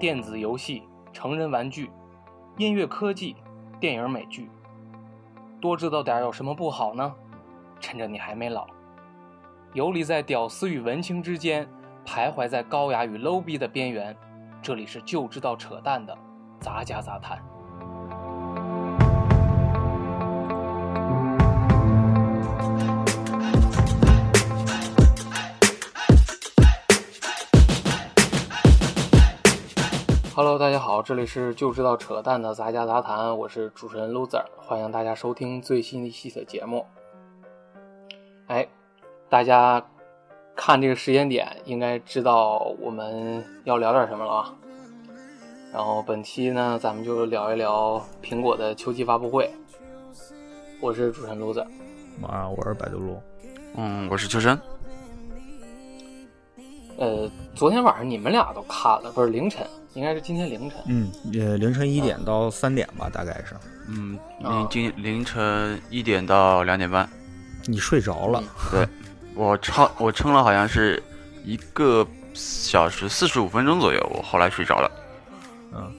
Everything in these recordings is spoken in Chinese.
电子游戏、成人玩具、音乐科技、电影美剧，多知道点有什么不好呢？趁着你还没老，游离在屌丝与文青之间，徘徊在高雅与 low 逼的边缘。这里是就知道扯淡的杂家杂谈。好，这里是就知道扯淡的杂家杂谈，我是主持人 loser，欢迎大家收听最新一期的节目。哎，大家看这个时间点，应该知道我们要聊点什么了吧？然后本期呢，咱们就聊一聊苹果的秋季发布会。我是主持人 loser，啊，我是百度路，嗯，我是秋生。呃，昨天晚上你们俩都看了，不是凌晨，应该是今天凌晨。嗯，呃，凌晨一点到三点吧，大概是。嗯，啊凌今凌晨一点到两点半，你睡着了，对我超我撑了好像是一个小时四十五分钟左右，我后来睡着了。嗯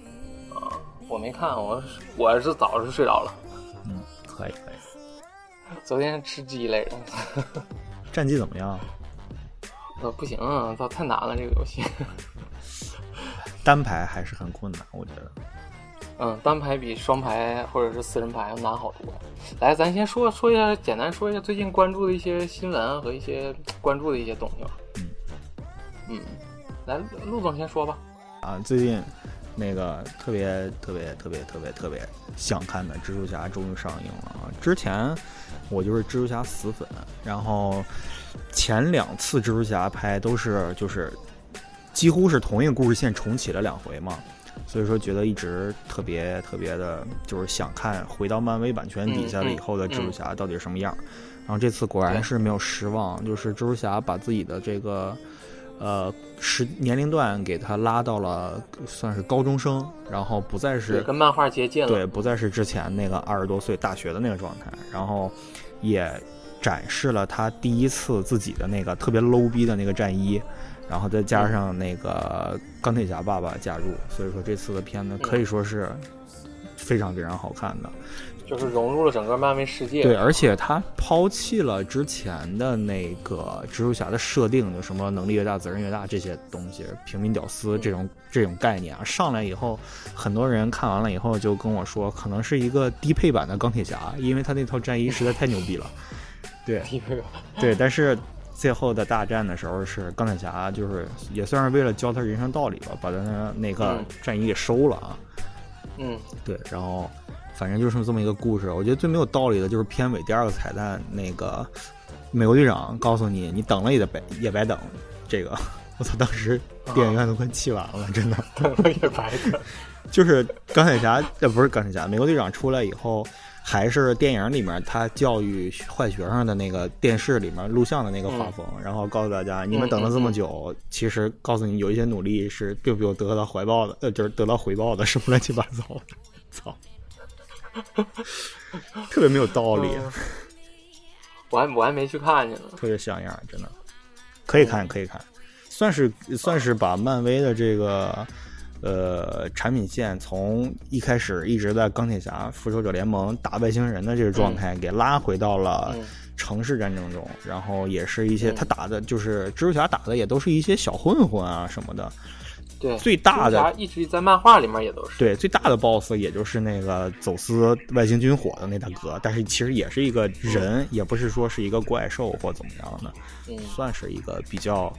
我没看，我是我是早上睡着了。嗯，可以可以。昨天吃鸡来着，战绩怎么样？呃，不行啊，操，太难了这个游戏。单排还是很困难，我觉得。嗯，单排比双排或者是四人排要难好多。来，咱先说说一下，简单说一下最近关注的一些新闻和一些关注的一些东西吧。嗯嗯，来，陆总先说吧。啊，最近那个特别特别特别特别特别想看的蜘蛛侠终于上映了啊！之前我就是蜘蛛侠死粉，然后前两次蜘蛛侠拍都是就是几乎是同一个故事线重启了两回嘛，所以说觉得一直特别特别的，就是想看回到漫威版权底下了以后的蜘蛛侠到底是什么样。然后这次果然是没有失望，就是蜘蛛侠把自己的这个。呃，时年龄段给他拉到了算是高中生，然后不再，是跟漫画接近了。对，不再是之前那个二十多岁大学的那个状态，然后也展示了他第一次自己的那个特别 low 逼的那个战衣，然后再加上那个钢铁侠爸爸加入，所以说这次的片子可以说是非常非常好看的。就是融入了整个漫威世界。对，而且他抛弃了之前的那个蜘蛛侠的设定，就什么能力越大责任越大这些东西，平民屌丝这种这种概念啊，上来以后，很多人看完了以后就跟我说，可能是一个低配版的钢铁侠，因为他那套战衣实在太牛逼了。对对，但是最后的大战的时候，是钢铁侠就是也算是为了教他人生道理吧，把他那那个嗯战衣给收了啊。嗯，对，然后反正就是这么一个故事。我觉得最没有道理的就是片尾第二个彩蛋，那个美国队长告诉你，你等了也得白也白等。这个我操，当时电影院都快气完了，真的。等了也白等。就是钢铁侠，呃，不是钢铁侠，美国队长出来以后，还是电影里面他教育坏学生的那个电视里面录像的那个画风，然后告诉大家，你们等了这么久，其实告诉你有一些努力是并没有得到回报的，呃，就是？得到回报的，什么乱七八糟的，操，特别没有道理，嗯。我还我还没去看去呢。特别像样，真的，可以看可以看，算是算是把漫威的这个呃产品线从一开始一直在钢铁侠、复仇者联盟打外星人的这个状态，给拉回到了嗯。城市战争中，然后也是一些嗯他打的就是蜘蛛侠打的也都是一些小混混啊什么的，对，最大的一直在漫画里面也都是。对，最大的 BOSS 也就是那个走私外星军火的那大哥，但是其实也是一个人，也不是说是一个怪兽或怎么样的，嗯。算是一个比较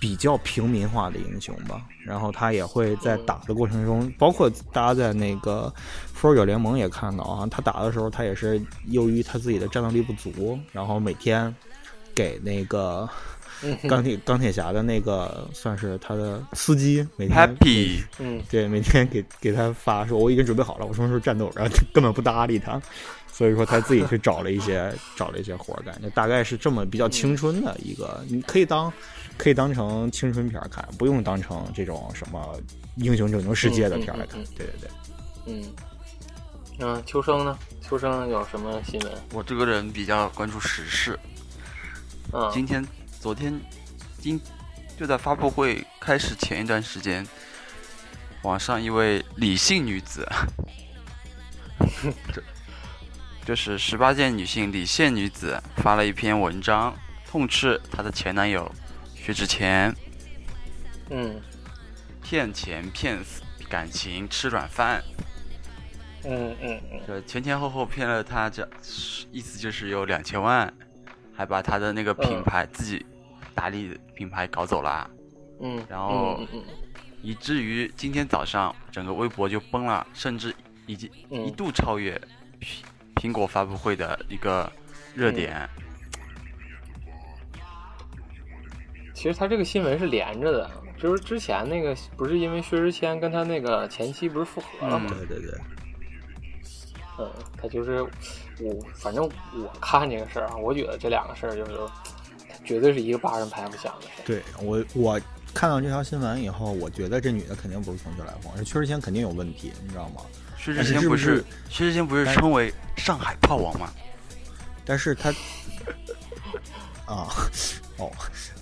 比较平民化的英雄吧。然后他也会在打的过程中，包括大家在那个复仇者联盟也看到啊，他打的时候他也是由于他自己的战斗力不足，然后每天给那个。嗯钢铁钢铁侠的那个算是他的司机，每天 Happy，嗯对，每天给给他发说我已经准备好了，我什么时候战斗，然后根本不搭理他，所以说他自己去找了一些 找了一些活儿干，就大概是这么比较青春的一个，你可以当可以当成青春片儿看，不用当成这种什么英雄拯救世界的片儿来看嗯嗯嗯。对对对，嗯，嗯，秋生呢？秋生有什么新闻？我这个人比较关注时事。嗯，今天、昨天、今就在发布会开始前一段时间，网上一位李姓女子，这 就是十八届女性李现女子发了一篇文章，痛斥她的前男友薛之谦嗯。骗钱骗感情吃软饭，嗯嗯嗯，这前前后后骗了她这意思就是有两千万，还把她的那个品牌、自己打理的品牌搞走了。嗯，然后嗯嗯。以至于今天早上整个微博就崩了，甚至已经嗯。一度超越苹苹果发布会的一个热点。其实他这个新闻是连着的，就是之前那个不是因为薛之谦跟他那个前妻不是复合了吗？对对对，嗯，他就是我，反正我看这个事儿啊，我觉得这两个事儿就是绝对是一个巴掌拍不响的事儿。对我我看到这条新闻以后，我觉得这女的肯定不是空穴来风，这薛之谦肯定有问题，你知道吗？薛之谦不是薛之谦不是称为上海炮王吗？但是他 啊哦，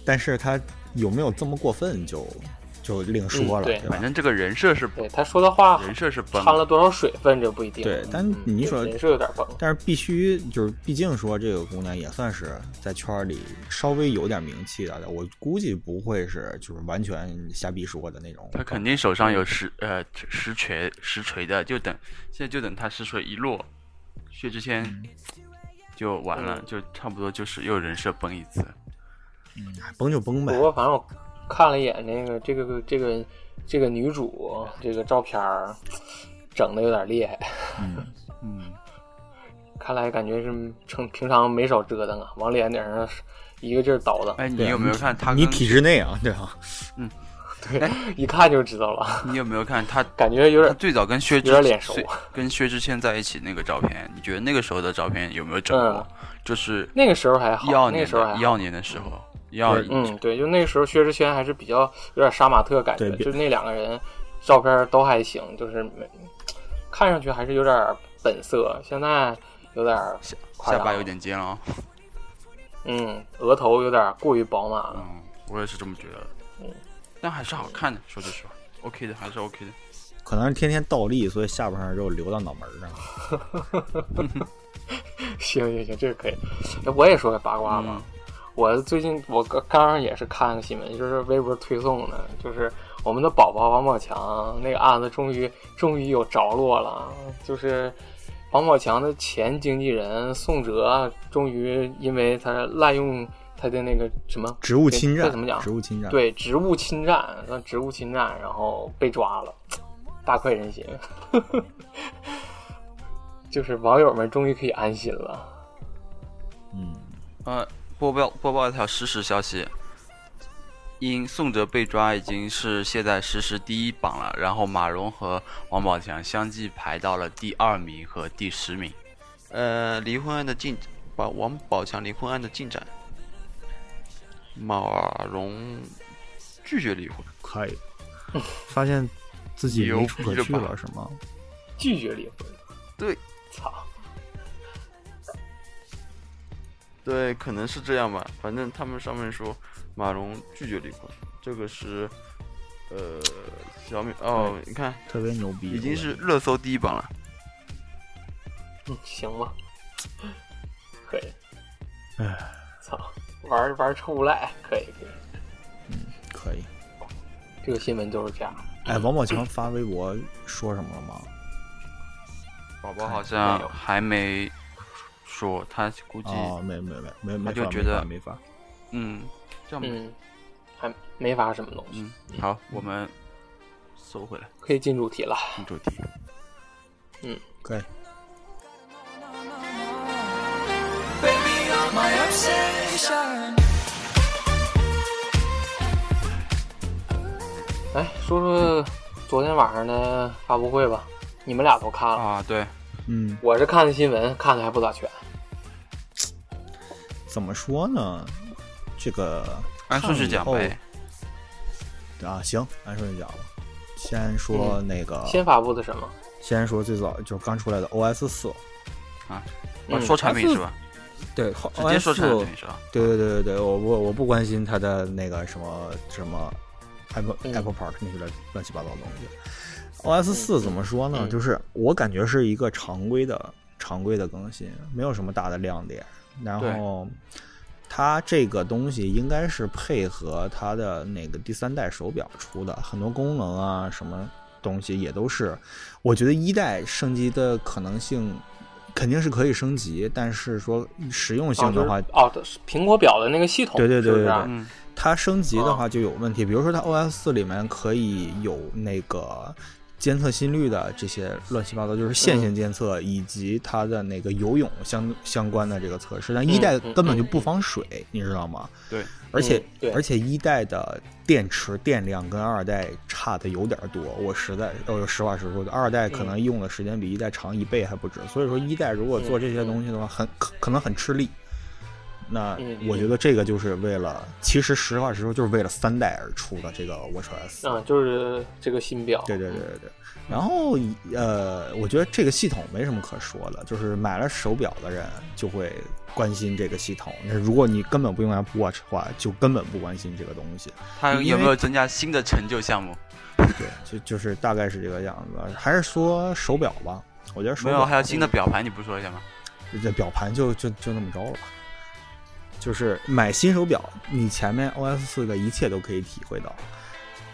但是他有没有这么过分就就另说了，嗯对吧反？正这个人设是对他说的话人设是崩掺了多少水分，这不一定。对但嗯你说人设有点崩。但是必须就是，毕竟说这个姑娘也算是在圈儿里稍微有点名气的，我估计不会是就是完全瞎逼说的那种。他肯定手上有实呃实锤实锤的，就等现在就等他实锤一落，薛之谦就完了，嗯就差不多就是又人设崩一次。嗯崩就崩呗不。过反正我看了一眼那个这个这个这个女主这个照片儿，整的有点厉害，嗯，嗯，看来感觉是成平常没少折腾啊，往脸顶上一个劲儿叨叨，哎，你有没有看他你体制内啊，对吧？对，一看就知道了，你有没有看他？感觉有点最早跟薛之有点脸熟。跟薛之谦在一起那个照片，你觉得那个时候的照片有没有整过？嗯。就是那个时候还好，一二年那个时候还好。一二年的时候，一二嗯，对，就那个时候薛之谦还是比较有点杀马特感觉，对就那两个人照片都还行，就是没看上去还是有点本色，现在有点下巴有，点尖了啊。嗯，额头有点过于饱满了，嗯，我也是这么觉得的。嗯，但还是好看的，说句实话，OK 的，还是 OK 的。可能是天天倒立，所以下巴上肉流到脑门儿上。行行行，这个可以。那我也说个八卦吧，嗯我最近我刚刚刚也是看个新闻，就是微博推送的，就是我们的宝宝王宝强那个案子终于终于有着落了，就是王宝强的前经纪人宋哲终于因为他滥用他的那个什么职务侵占，怎么讲职务侵占，，对职务侵占，那职务侵占，然后被抓了，大快人心，就是网友们终于可以安心了。嗯，呃，播报播报一条实时消息，因宋哲被抓，已经是现在实时第一榜了。然后马蓉和王宝强相继排到了第二名和第十名。呃，离婚案的进，把王宝强离婚案的进展，马蓉拒绝离婚，可以。发现自己牛没处可去了，是吗？拒绝离婚。对，操，对，可能是这样吧。反正他们上面说马蓉拒绝离婚，这个是呃小米哦，你看特别牛逼，已经是热搜第一榜了。嗯，行吧，可以。唉，操，玩玩出无赖，可以可以。嗯可以。这个新闻就是这样。哎，王宝强发微博说什么了吗？宝宝好像有还没说，他估计、哦，没没没没没发他就觉得没发。嗯，这样，嗯，还没发什么东西，嗯，好，我们收回来可以进主题了。进主题。嗯可以。来说说昨天晚上的发布会吧，你们俩都看了，啊，对，嗯，我是看的新闻，看的还不咋全。怎么说呢？这个按顺序讲呗。啊，行，按顺序讲吧。先说那个，嗯先发布的什么？先说最早就是刚出来的 OS 四，啊嗯说产品是吧？对，直接说产品是吧？对对对对对，我我我不关心它的那个什么什么 Apple、嗯 Apple Park 那些乱乱七八糟的东西。OS 四怎么说呢？嗯就是我感觉是一个常规的常规的更新，没有什么大的亮点。然后它这个东西应该是配合它的那个第三代手表出的，很多功能啊什么东西也都是。我觉得一代升级的可能性肯定是可以升级，但是说实用性的话，哦，苹果表的那个系统，对对对对嗯，它升级的哦。话就有问题，比如说它 OS 四里面可以有那个监测心率的这些乱七八糟，就是线性监测以及它的那个游泳相相关的这个测试，但一代嗯根本就不防水，你知道吗？对，而且、而且一代的电池电量跟二代差的有点多，我实在呃实话实说，二代可能用的时间比一代长一倍还不止，所以说一代如果做这些东西的话，很可可能很吃力。那嗯我觉得这个就是为了，其实实话实说，就是为了三代而出的这个 WatchOS。嗯，就是这个新表，对对对对对。然后呃，我觉得这个系统没什么可说的，就是买了手表的人就会关心这个系统。那如果你根本不用 Apple Watch 的话，就根本不关心这个东西。它有没有增加新的成就项目？对，就就是大概是这个样子。还是说手表吧，我觉得手表没有，还有新的表盘，你不说一下吗？这表盘就就就那么着了吧。就是买新手表，你前面 OS 四的一切都可以体会到。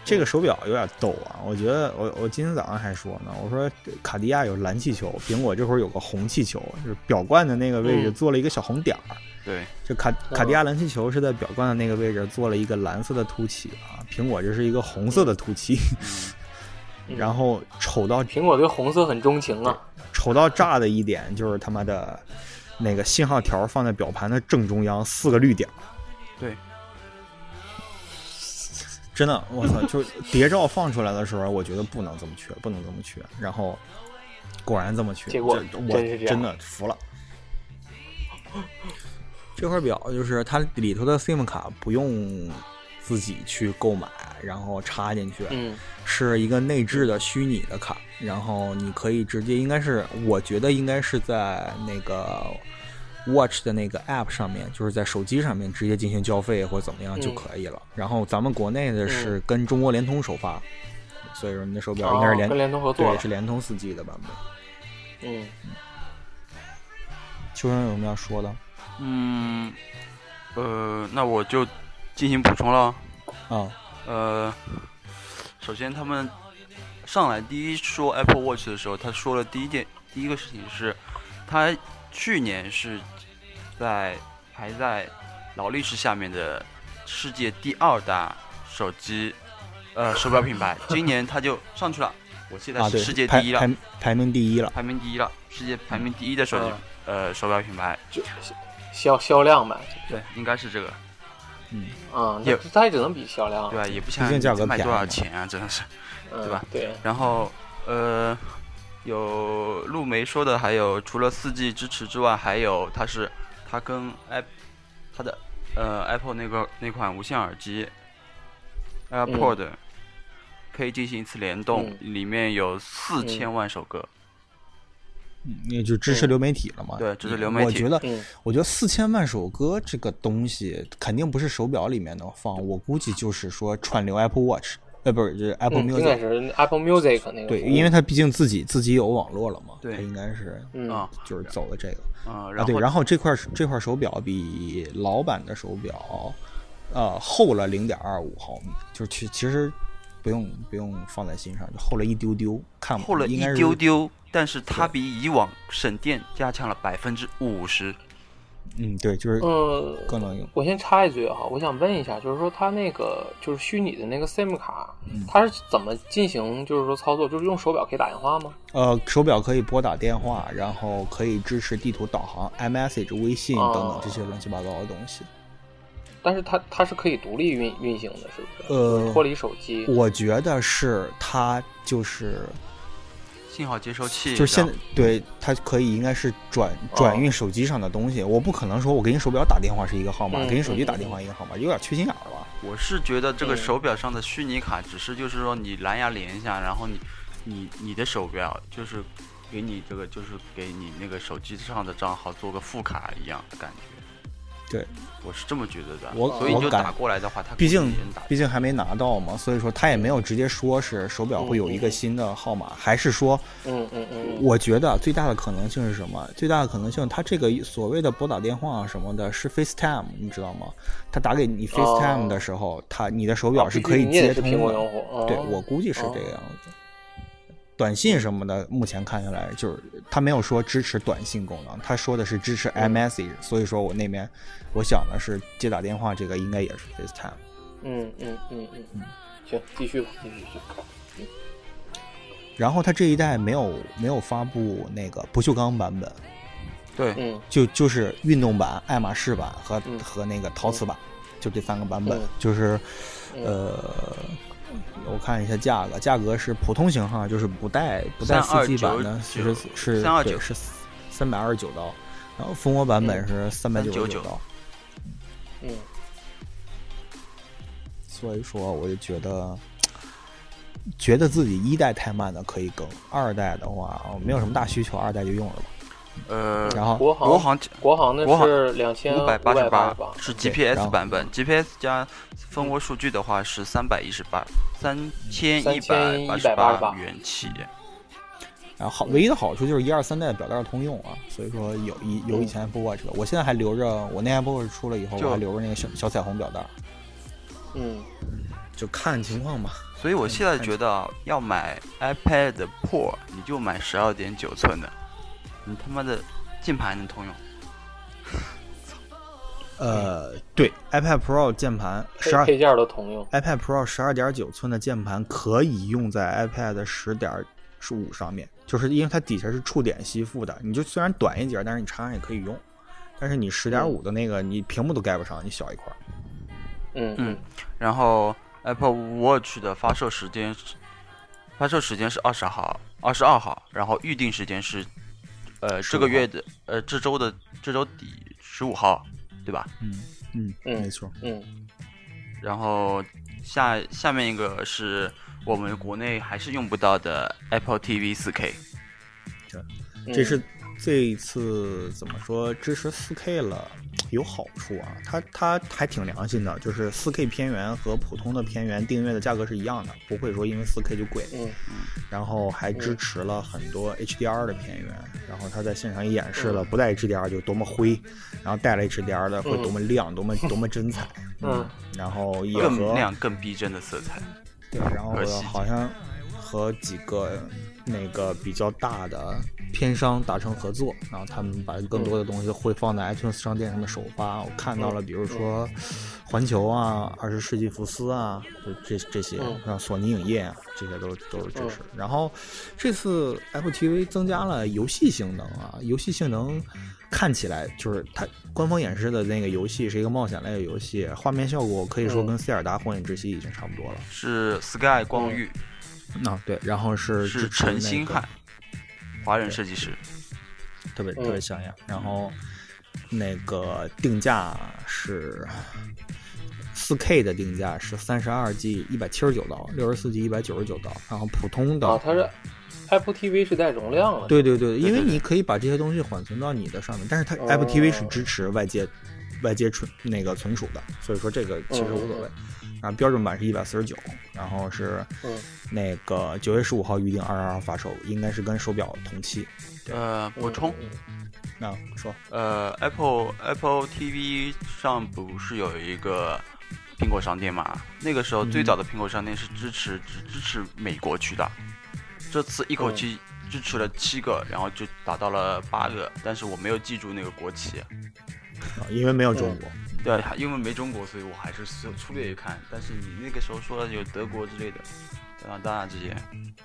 这个手表有点逗啊！我觉得我我今天早上还说呢，我说卡地亚有蓝气球，苹果这会儿有个红气球，就是表冠的那个位置嗯做了一个小红点儿。对，这卡卡地亚蓝气球是在表冠的那个位置做了一个蓝色的凸起啊，苹果这是一个红色的凸起，嗯 然后丑到苹果对红色很钟情啊，丑到炸的一点就是他妈的那个信号条放在表盘的正中央，四个绿点儿。对，真的，我操！就谍照放出来的时候，我觉得不能这么缺，不能这么缺。然后果然这么缺，结果这我真的服了。这块表就是它里头的 SIM 卡不用自己去购买，然后插进去，嗯。是一个内置的虚拟的卡，然后你可以直接，应该是我觉得应该是在那个 Watch 的那个 App 上面，就是在手机上面直接进行交费或者怎么样就可以了。然后咱们国内的是跟中国联通首发，所以说你的手表应该是联、哦跟联通合作对是联通四 G 的版本。嗯，秋生有什么要说的？嗯，呃，那我就进行补充了。啊？呃，首先他们上来第一说 Apple Watch 的时候，他说了第一件第一个事情是，他去年是在排在劳力士下面的世界第二大手机呃 手表品牌，今年他就上去了，我现在啊，是对，世界第一了，排排排名第一了。排名第一了，世界排名第一的手机、呃手表品牌，就销销量呗，对，应该是这个，嗯，嗯，也那它也只能比销量，对吧？也不想毕竟价格卖多少钱啊，真的是。嗯对吧？对，然后呃，有陆梅说的，还有除了四 G 支持之外，还有它是它跟 App 它的呃 Apple 那个那款无线耳机 AirPod、可以进行一次联动，里面有四千万首歌。也就支持流媒体了嘛？对支持流媒体我觉得，嗯我觉得四千万首歌这个东西肯定不是手表里面能放，我估计就是说串流 Apple Watch，呃，不是，就是 Apple 嗯，应该 Music。是 Apple Music 那个对，因为它毕竟自己自己有网络了嘛，对它应该是嗯啊就是走的这个嗯，啊。对，然后这块这块手表比老版的手表，呃，厚了零点二五毫米，就是其其实不用不用放在心上，就厚了一丢丢，看厚了一应该是丢丢，但是它比以往省电加强了百分之五十。嗯，对，就是呃，更能用。我先插一句哈，我想问一下，就是说它那个就是虚拟的那个 SIM 卡，嗯它是怎么进行就是说操作？就是用手表可以打电话吗？呃，手表可以拨打电话，然后可以支持地图导航、iMessage、微信等等哦这些乱七八糟的东西。但是它它是可以独立运运行的，是不是？呃脱离手机。我觉得是它就是信号接收器，就是现在对它可以应该是转哦转运手机上的东西。我不可能说我给你手表打电话是一个号码，嗯给你手机打嗯电话一个号码，有点缺心眼儿吧？我是觉得这个嗯手表上的虚拟卡只是就是说你蓝牙连一下，然后你你你的手表就是给你这个就是给你那个手机上的账号做个副卡一样的感觉。对，我是这么觉得的。我所以就打过来的话，他毕竟毕竟还没拿到嘛，所以说他也没有直接说是手表会有一个新的号码，还是说，嗯嗯嗯嗯，我觉得最大的可能性是什么？最大的可能性，他这个所谓的拨打电话什么的，是 FaceTime，你知道吗？他打给你 FaceTime 的时候，他你的手表是可以接通的。对我估计是这个样子。短信什么的，目前看下来就是他没有说支持短信功能，他说的是支持嗯。iMessage，、所以说我那边我想的是接打电话这个应该也是 FaceTime。嗯嗯嗯嗯嗯，行，继续吧，继续继续。然后它这一代没有没有发布那个不锈钢版本，对，嗯。就就是运动版、爱马仕版和、嗯。和那个陶瓷版，就这三个版本。嗯。就是嗯。呃，我看一下价格，价格是普通型号，就是不带不带四 G 版的，其实是329对是三百二十九刀，然后蜂窝版本是三百九十九399刀。嗯所以说，我就觉得，觉得自己一代太慢的可以更，二代的话没有什么大需求，二代就用了吧。呃，然后？国行国行国行的国行是两千五百八十八八，是 GPS 版。本，GPS 加蜂窝数据的话是三百一十八，三千一百八十3188元起。然后好，唯一的好处就是一二三代的表带通用啊，所以说有以有以前 Apple Watch 的，我现在还留着，我那 Apple Watch 出了以后，就我还留着那个小小彩虹表带，嗯。就看情况吧。所以我现在觉得啊要买 iPad Pro，你就买十二点九寸的，你他妈的键盘还能通用。呃，对，iPad Pro 键盘十二配配件都通用。，iPad Pro 十二点九寸的键盘可以用在 iPad 十点十五上面，就是因为它底下是触点吸附的，你就虽然短一截，但是你插上也可以用。但是你十点五的那个，你屏幕都盖不上，你小一块儿。嗯嗯，然后 Apple Watch 的发售时间是发售时间是二十号、二十二号，然后预定时间是呃这个月的呃这周的这周底十五号，对吧？嗯嗯，嗯没错。嗯然后下下面一个是我们国内还是用不到的 Apple TV 4K，这，这是这一次怎么说支持 4K 了，有好处啊。它它还挺良心的，就是 4K 片源和普通的片源订阅的价格是一样的，不会说因为 4K 就贵。嗯然后还支持了很多 HDR 的片源，然后他在现场也演示了不带 HDR 就多么灰，然后带了 HDR 的会多么亮，多么多么真彩。嗯，然后也和更和亮更逼真的色彩。对，然后好像和几个那个比较大的片商达成合作，然后他们把更多的东西会放在 iTunes 商店上面首发。我看到了，比如说环球啊、二十世纪福斯啊，就这这些，嗯像索尼影业啊，这些都都是支持。然后这次 Apple TV 增加了游戏性能啊，游戏性能。看起来就是它官方演示的那个游戏是一个冒险类的游戏，画面效果可以说嗯跟塞尔达荒野之息已经差不多了。是 Sky 光遇，啊，对，然后是是支持陈星汉，华人设计师。特别嗯特别像样。然后那个定价是四 K 的定价是三十二 G 一百七十九刀，六十四 G 一百九十九刀，然后普通的。啊，它是 Apple TV 是带容量的。对对对，因为你可以把这些东西缓存到你的上面，但是它哦 Apple TV 是支持外接外接存那个存储的，所以说这个其实无所谓。然后标准版是一百四十九，然后是嗯那个九月十五号预定，二十二号发售，应该是跟手表同期。呃，补充，嗯那说呃，Apple Apple TV 上不是有一个苹果商店嘛？那个时候最早的苹果商店是支持只支持美国区的，这次一口气支持了七个，然后就达到了八个，但是我没有记住那个国旗。啊，因为没有中国。对，因为没中国，所以我还是粗粗略一看。但是你那个时候说有德国之类的，加拿大这些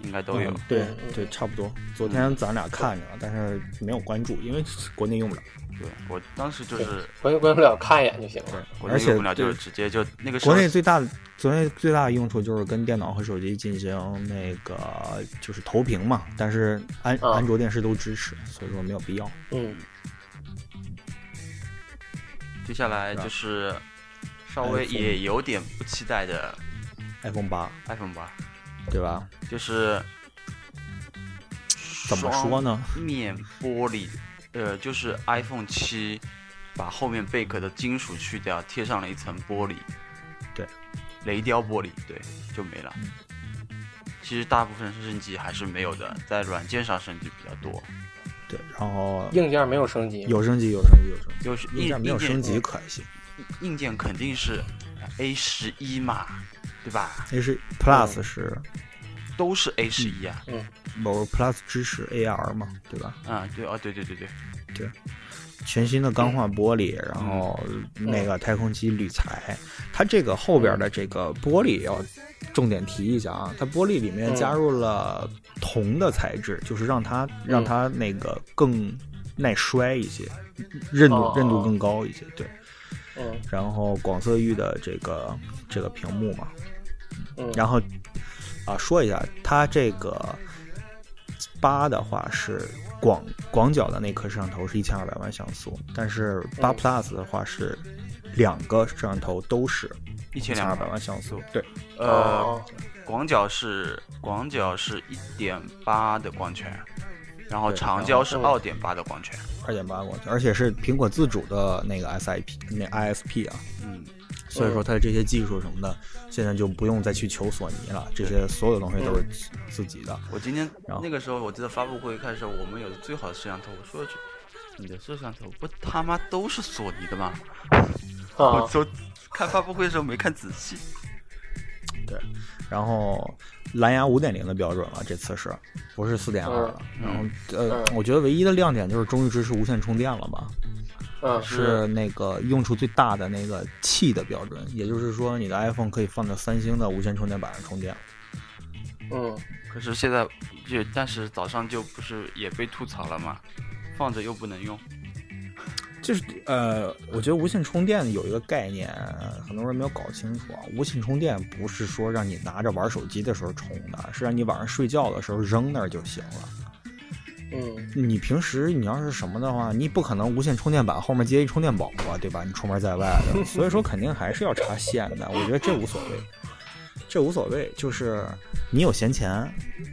应该都有。嗯对对，差不多。昨天咱俩看着了，但是没有关注，因为国内用不了。对我当时就是关关不了，看一眼就行了。国而且内用不了，就是直接就那个国内最大的国内最大的用处就是跟电脑和手机进行那个就是投屏嘛，但是安、啊安卓电视都支持，所以说没有必要。嗯接下来就是稍微也有点不期待的 iPhone 八，iPhone 八，对吧？就是怎么说呢？双面玻璃，呃，就是 iPhone 七把后面贝壳的金属去掉，贴上了一层玻璃，对，雷雕玻璃，对，就没了。嗯其实大部分升级还是没有的，在软件上升级比较多，对，然后硬件没有升级，有升级，有升级，有升级，就是硬件没有升级可还行。硬件肯定是 A 十一嘛，对吧？A 十 Plus 是都是 A 十一啊。嗯某 Plus 支持 AR 嘛，对吧？啊，对哦，对对对对，全新的钢化玻璃，然后那个太空机铝材，它这个后边的这个玻璃要重点提一下啊，它玻璃里面加入了铜的材质，就是让它让它那个更耐摔一些，韧度哦韧度更高一些，对。嗯然后广色域的这个这个屏幕嘛，嗯，然后啊说一下，它这个八的话是广广角的那颗摄像头是一千二百万像素，但是八嗯 Plus 的话是两个摄像头都是一一千两百万像素，对，呃，哦广角是广角是一点八的光圈，然后长焦是二点八的光圈。二点八光圈，而且是苹果自主的那个 SIP 那 ISP 啊，嗯，所以说它的这些技术什么的，现在就不用再去求索尼了，这些所有东西都是自自己的。我今天然后那个时候我记得发布会开始，我们有最好的摄像头，我说了句，你的摄像头不他妈都是索尼的吗？我啊，说看发布会的时候没看仔细。对然后蓝牙五点零的标准了，这次是不是四点二了？然后呃，嗯我觉得唯一的亮点就是终于支持无线充电了吧？嗯是那个用处最大的那个气的标准，也就是说你的 iPhone 可以放在三星的无线充电板上充电。嗯可是现在就但是早上就不是也被吐槽了吗？放着又不能用。就是呃，我觉得无线充电有一个概念，很多人没有搞清楚啊。无线充电不是说让你拿着玩手机的时候充的，是让你晚上睡觉的时候扔那儿就行了。嗯你平时你要是什么的话，你不可能无线充电板后面接一充电宝啊，对吧？你出门在外的，所以说肯定还是要插线的。我觉得这无所谓，这无所谓，就是你有闲钱，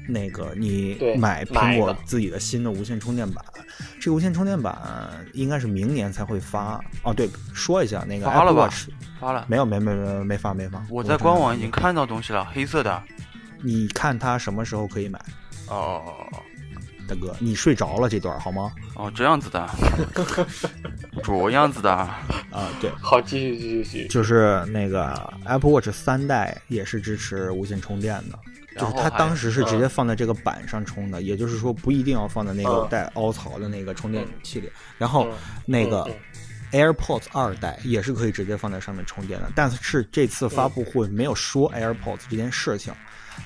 那个你买苹果自己的新的无线充电板，这个无线充电板应该是明年才会发。哦，对，说一下那个发了吧发了，没有没有没没没发没发，我在官网已经看到东西了，黑色的。你看它什么时候可以买？哦哦哦哦大哥，你睡着了这段好吗？哦，这样子的，这样子的。啊，对，好，继续继续继续。就是那个 Apple Watch 三代也是支持无线充电的，就是它当时是直接放在这个板上充的，也就是说不一定要放在那个嗯带凹槽的那个充电器里。然后嗯那个嗯 AirPods 二代也是可以直接放在上面充电的，但是这次发布会没有说 AirPods 这件事情，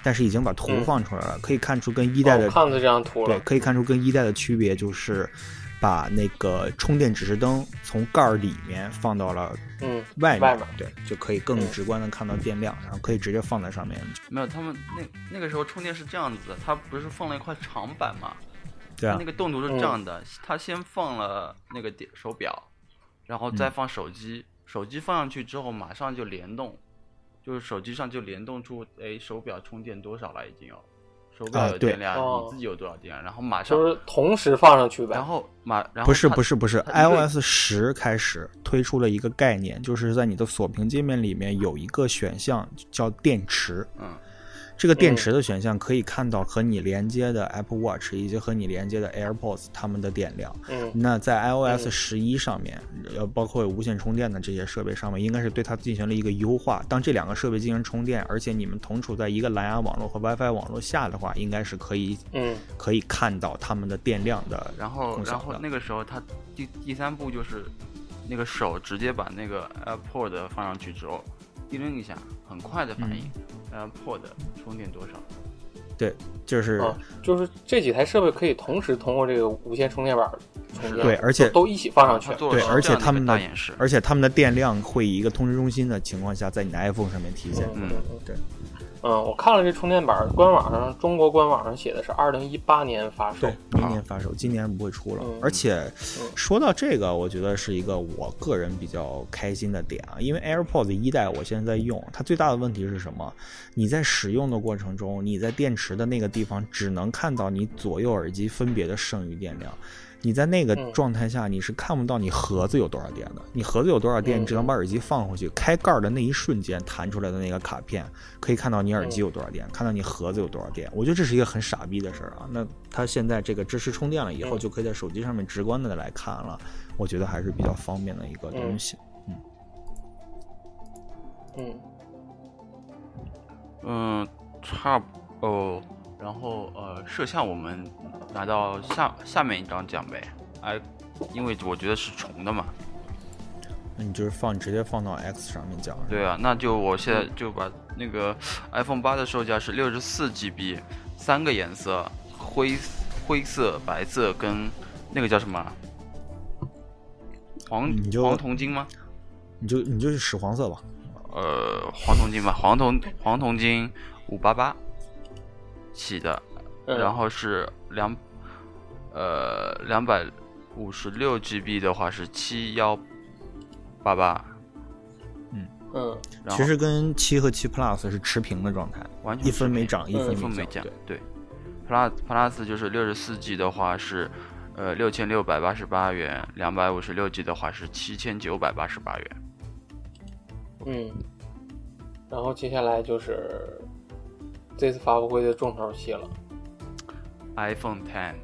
但是已经把图嗯。放出来了，可以看出跟一代的哦我看到这张图对，可以看出跟一代的区别就是，把那个充电指示灯从盖儿里面放到了嗯外面，对，就可以更嗯直观的看到电量，然后可以直接放在上面。没有，他们那那个时候充电是这样子的，它不是放了一块长板嘛？对啊。那，个动图是这样的，它先放了那个点手表，然后嗯。再放手机，手机放上去之后马上就联动，就是手机上就联动出，哎，手表充电多少了已经有，手表有电量，哦你自己有多少电量，然后马上，就是同时放上去呗。然后马，然后不是不是不是，iOS 十开始推出了一个概念，就是在你的锁屏界面里面有一个选项叫电池。嗯，这个电池的选项可以看到和你连接的 Apple Watch 以及和你连接的 AirPods 它们的电量。嗯那在 iOS 嗯十一上面，呃，包括无线充电的这些设备上面，应该是对它进行了一个优化。当这两个设备进行充电，而且你们同处在一个蓝牙网络和 WiFi 网络下的话，应该是可以嗯可以看到它们的电量的然后。然后那个时候它第第三步就是那个手直接把那个 AirPod 放上去之后，叮铃一下，很快的反应、嗯、呃，Pod 充电多少。对，就是、啊，就是这几台设备可以同时通过这个无线充电板充电，对而且都一起放上去对，而且这样的一个它们的而且它们的电量会以一个通知中心的情况下，在你的 iPhone 上面体现。嗯对。嗯，我看了这充电板，官网上中国官网上写的是二零一八年发售对。，明年发售，今年不会出了。嗯而且嗯说到这个，我觉得是一个我个人比较开心的点啊，因为 AirPods 一代我现在在用，它最大的问题是什么？你在使用的过程中，你在电池的那个地方只能看到你左右耳机分别的剩余电量。你在那个嗯状态下，你是看不到你盒子有多少电的。你盒子有多少电，嗯你只能把耳机放回去，开盖儿的那一瞬间弹出来的那个卡片，可以看到你耳机有多少电，看到你盒子有多少电。我觉得这是一个很傻逼的事儿啊。那它现在这个支持充电了以后，嗯就可以在手机上面直观的来看了，我觉得还是比较方便的一个东西。嗯嗯，差不哦，然后呃，摄像我们拿到下下面一张奖杯，哎，因为我觉得是重的嘛，那你就是放直接放到 X 上面讲。对啊，那就我现在就把那个 iPhone 八的售价是六十四 GB，三个颜色，灰灰色、白色跟那个叫什么啊黄黄铜金吗？你就你就是使黄色吧。呃，黄铜金吧，黄铜黄铜金五八八起的，嗯，然后是两呃两百五十六 GB 的话是七幺八八，嗯。然后其实跟七和七 Plus 是持平的状态，完全一分没没涨，一嗯分没降对，Plus Plus 就是六十四 G 的话是呃六千六百八十八元，两百五十六 G 的话是七千九百八十八元。嗯，然后接下来就是这次发布会的重头戏了，iPhone Ten，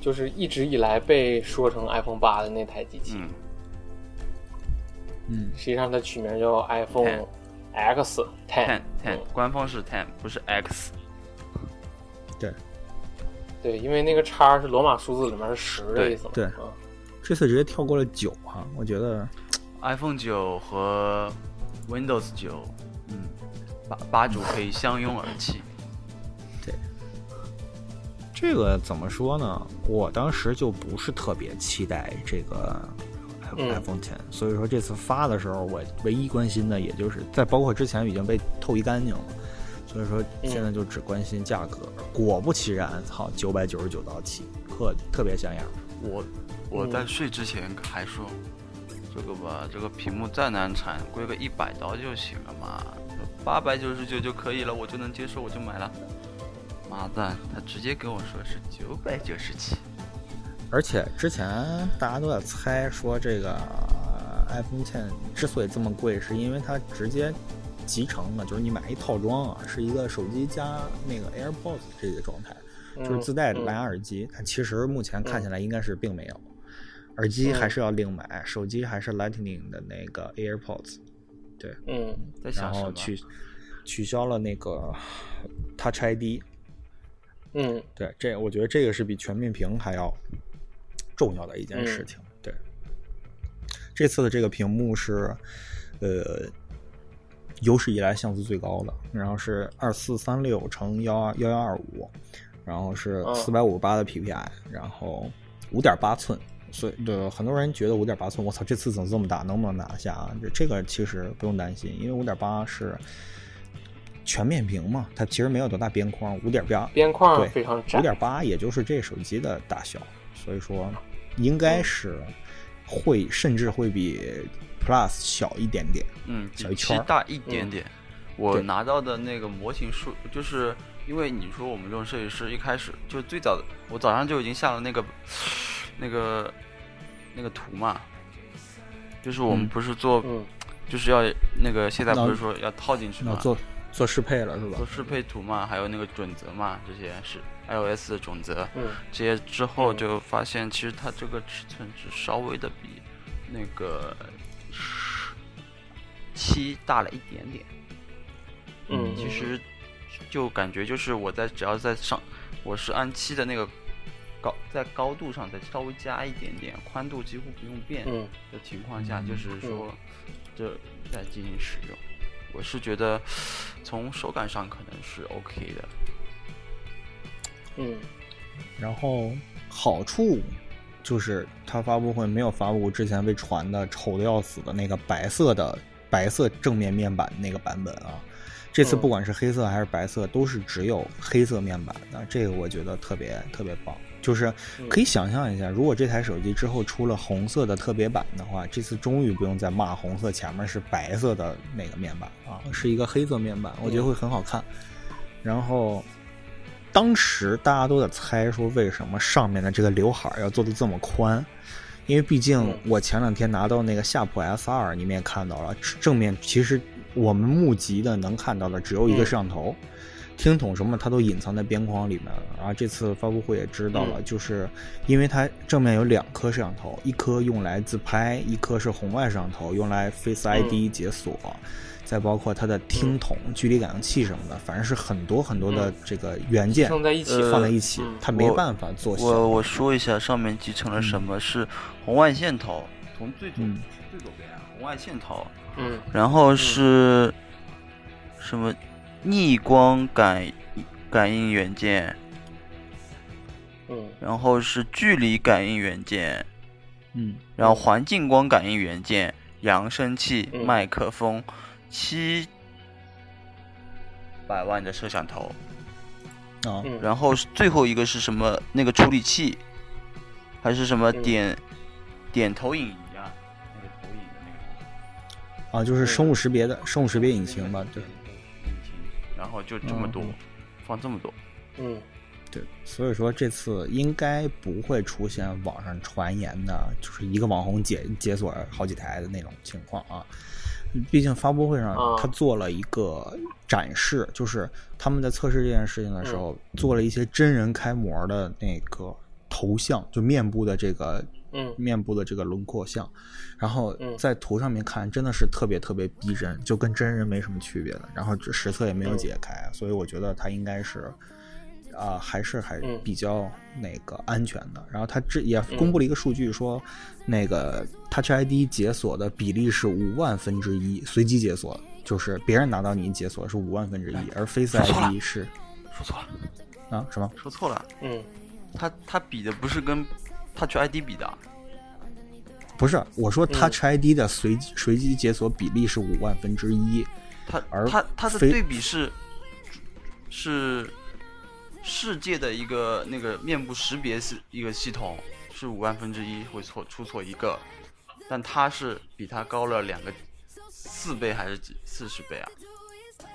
就是一直以来被说成 iPhone 八的那台机器，嗯，嗯，实际上它取名叫 iPhone X Ten Ten。官方是 Ten，不是 X。对，对因为那个叉是罗马数字里面是十的意思嘛。对嗯这次直接跳过了九哈，我觉得 iPhone 九和 Windows 九，嗯，八八主可以相拥而泣。对这个怎么说呢？我当时就不是特别期待这个嗯 iPhone Ten，、所以说这次发的时候，我唯一关心的也就是在包括之前已经被透一干净了，所以说现在就只关心价格。果不其然，操，九百九十九刀起，特特别像样。我我在睡之前还说，这个吧，这个屏幕再难产，贵个一百刀就行了嘛，八百九十九就可以了，我就能接受，我就买了。妈蛋，他直接跟我说是九百九十七。而且之前大家都在猜说这个呃 iPhone Ten 之所以这么贵，是因为它直接集成的，就是你买一套装啊，是一个手机加那个 AirPods 这个状态，就是自带蓝牙耳机。但其实目前看起来应该是并没有，耳机还是要另买，手机还是 Lightning 的那个 AirPods，嗯在想什么？然后取取消了那个 Touch ID。嗯对，这我觉得这个是比全面屏还要重要的一件事情。对，这次的这个屏幕是，呃，有史以来像素最高的，然后是二四三六乘幺二幺幺二五，然后是嗯四百五十八的 PPI，然后五点八寸。所以，对很多人觉得五点八寸，我操，这次怎么这么大，能不能拿下啊？这这个其实不用担心，因为五点八是全面屏嘛，它其实没有多大边框，五点八边框对非常窄五。点八，也就是这手机的大小，所以说应该是会甚至会比 Plus 小一点点。嗯，小一圈大一点点。我拿到的那个模型数，就是因为你说我们这种设计师一开始就最早，我早上就已经下了那个那个那个图嘛，就是我们嗯不是做，嗯就是要那个现在不是说要套进去嘛，做做适配了是吧做？适配图嘛，还有那个准则嘛，这些是 iOS 的准则。嗯这些之后嗯就发现，其实它这个尺寸只稍微的比那个七大了一点点。嗯，其实就感觉就是我在只要在上，我是按七的那个高，在高度上再稍微加一点点，宽度几乎不用变嗯的情况下，就是说这再进行使用，我是觉得从手感上可能是 OK 的。嗯然后好处就是它发布会没有发布之前被传的丑的要死的那个白色的白色正面面板那个版本啊。这次嗯不管是黑色还是白色，都是只有黑色面板的，这个我觉得特别特别棒。就是可以想象一下，如果这台手机之后出了红色的特别版的话，这次终于不用再骂红色前面是白色的那个面板啊，是一个黑色面板，我觉得会很好看。然后当时大家都在猜说，为什么上面的这个刘海儿要做的这么宽？因为毕竟嗯我前两天拿到那个夏普 S 二，你们也看到了，正面其实我们目击的能看到的只有一个摄像头，听筒什么它都隐藏在边框里面了。然后这次发布会也知道了，嗯就是因为它正面有两颗摄像头，一颗用来自拍，一颗是红外摄像头，用来 Face ID 解锁。再包括它的听筒、距离感应器什么的，反正是很多很多的这个元件放在一起呃放在一起，嗯它没办法做。我我说一下上面集成了什么，是红外线头，从最左、嗯最左边啊，红外线头，嗯然后是什么逆光感感应元件，嗯然后是距离感应元件，嗯然后环境光感应元件、扬声器、嗯麦克风，七百万的摄像头，啊嗯，然后是最后一个是什么？那个处理器，还是什么嗯点、点投影仪啊？那个投影的那个啊，就是生物识别的生物识别引擎吧？对然后就这么多，嗯放这么多。嗯对，所以说这次应该不会出现网上传言的，就是一个网红解解锁好几台的那种情况啊。毕竟发布会上啊他做了一个展示，就是他们在测试这件事情的时候，做了一些真人开模的那个头像，就面部的这个嗯面部的这个轮廓像，然后嗯在图上面看真的是特别特别逼真，就跟真人没什么区别的。然后这实测也没有嗯解开，所以我觉得它应该是啊、还是还嗯比较那个安全的。然后它这也公布了一个数据说，那个 Touch ID 解锁的比例是五万分之一，随机解锁就是别人拿到你解锁是五万分之一，而 Face ID 是说错了，啊什么？说错了，嗯他他比的不是跟 Touch ID 比的，不是，我说嗯 Touch ID 的随机随机解锁比例是五万分之一。他而他他的对比是是世界的一个那个面部识别系一个系统，是五万分之一会错出错一个，但它是比它高了两个四倍还是几四十倍啊？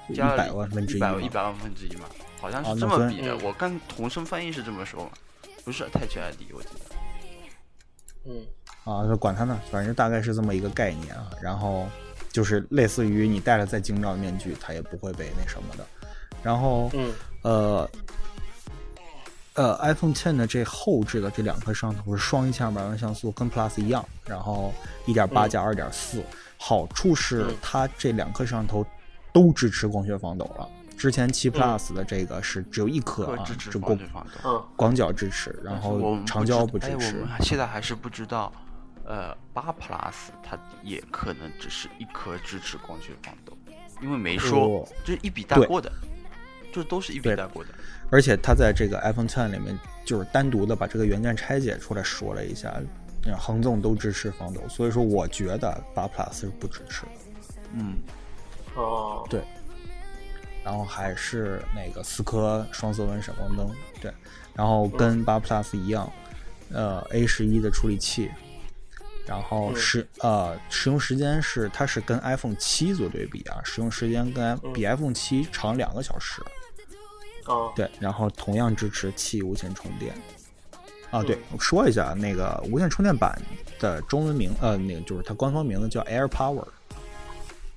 一加了百万分之一一百万分之一嘛，好像是这么比的。嗯我看同声翻译是这么说嘛，不是 Touch ID，我记得。嗯啊，就管它呢，反正大概是这么一个概念啊。然后就是类似于你戴了再精妙的面具，它也不会被那什么的。然后嗯呃呃，iPhone Ten 的这后置的这两颗摄像头是双一千二百万像素，跟 Plus 一样，然后一点八嗯加二点四。好处是嗯它这两颗摄像头都支持光学防抖了。之前七嗯 Plus 的这个是只有一颗啊，会支持只过光学防抖。嗯广角支持，然后长焦不支持。我们现在还是不知道，呃，八 Plus 它也可能只是一颗支持光学防抖，因为没说，就是一笔带过的，就都是一笔带过的。而且它在这个 iPhone Ten 里面就是单独的把这个元件拆解出来说了一下，呃横纵都支持防抖，所以说我觉得八 Plus 是不支持的。嗯，哦对，然后还是那个四颗双色温闪光灯，对，然后跟八 Plus 一样，呃 A 十一的处理器，然后嗯使呃使用时间是它是跟 iPhone 七做对比啊，使用时间跟嗯比 iPhone 七长两个小时。哦对，然后同样支持七无线充电。啊，对说一下，那个无线充电板的中文名，呃，那个就是它官方名字叫 Air Power。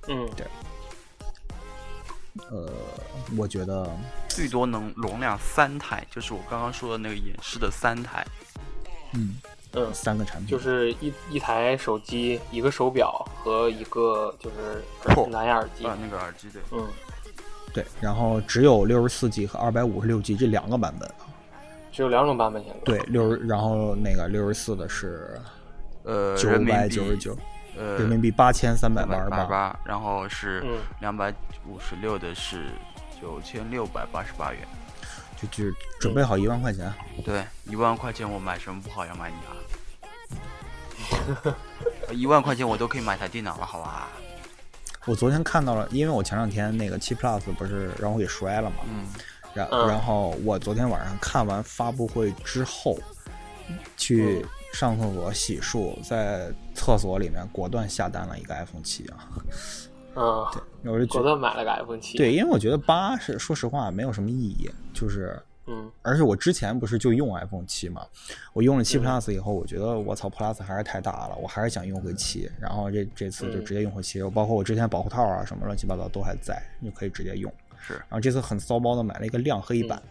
嗯呃，我觉得，最多能容量三台，就是我刚刚说的那个演示的三台。嗯，呃，三个产品，就是一一台手机、一个手表和一个就是破蓝牙耳机。啊，那个耳机对，嗯对，然后只有六十四 G 和二百五十六 G 这两个版本啊。只有两种版本现在。对，六十，然后那个六十四的是呃，九人民币百九十九，呃，人民币八千三百八十八。然后是嗯两百五十六的是九千六百八十八元。就就准备好一万块钱。对，一万块钱我买什么不好要买你啊？一万块钱我都可以买台电脑了，好吧？我昨天看到了，因为我前两天那个七 Plus 不是让我给摔了嘛，嗯，然嗯然后我昨天晚上看完发布会之后，去嗯上厕所洗漱，在厕所里面果断下单了一个 iPhone 七啊，嗯，我就果断买了个 iPhone 七。对，因为我觉得八是说实话没有什么意义，就是嗯。而且我之前不是就用 iPhone 七嘛，我用了七嗯。Plus 以后，我觉得我操 Plus 还是太大了，我还是想用回七，然后这这次就嗯直接用回七，包括我之前保护套啊什么乱七八糟都还在，就可以直接用。是。然后这次很骚包的买了一个亮黑版，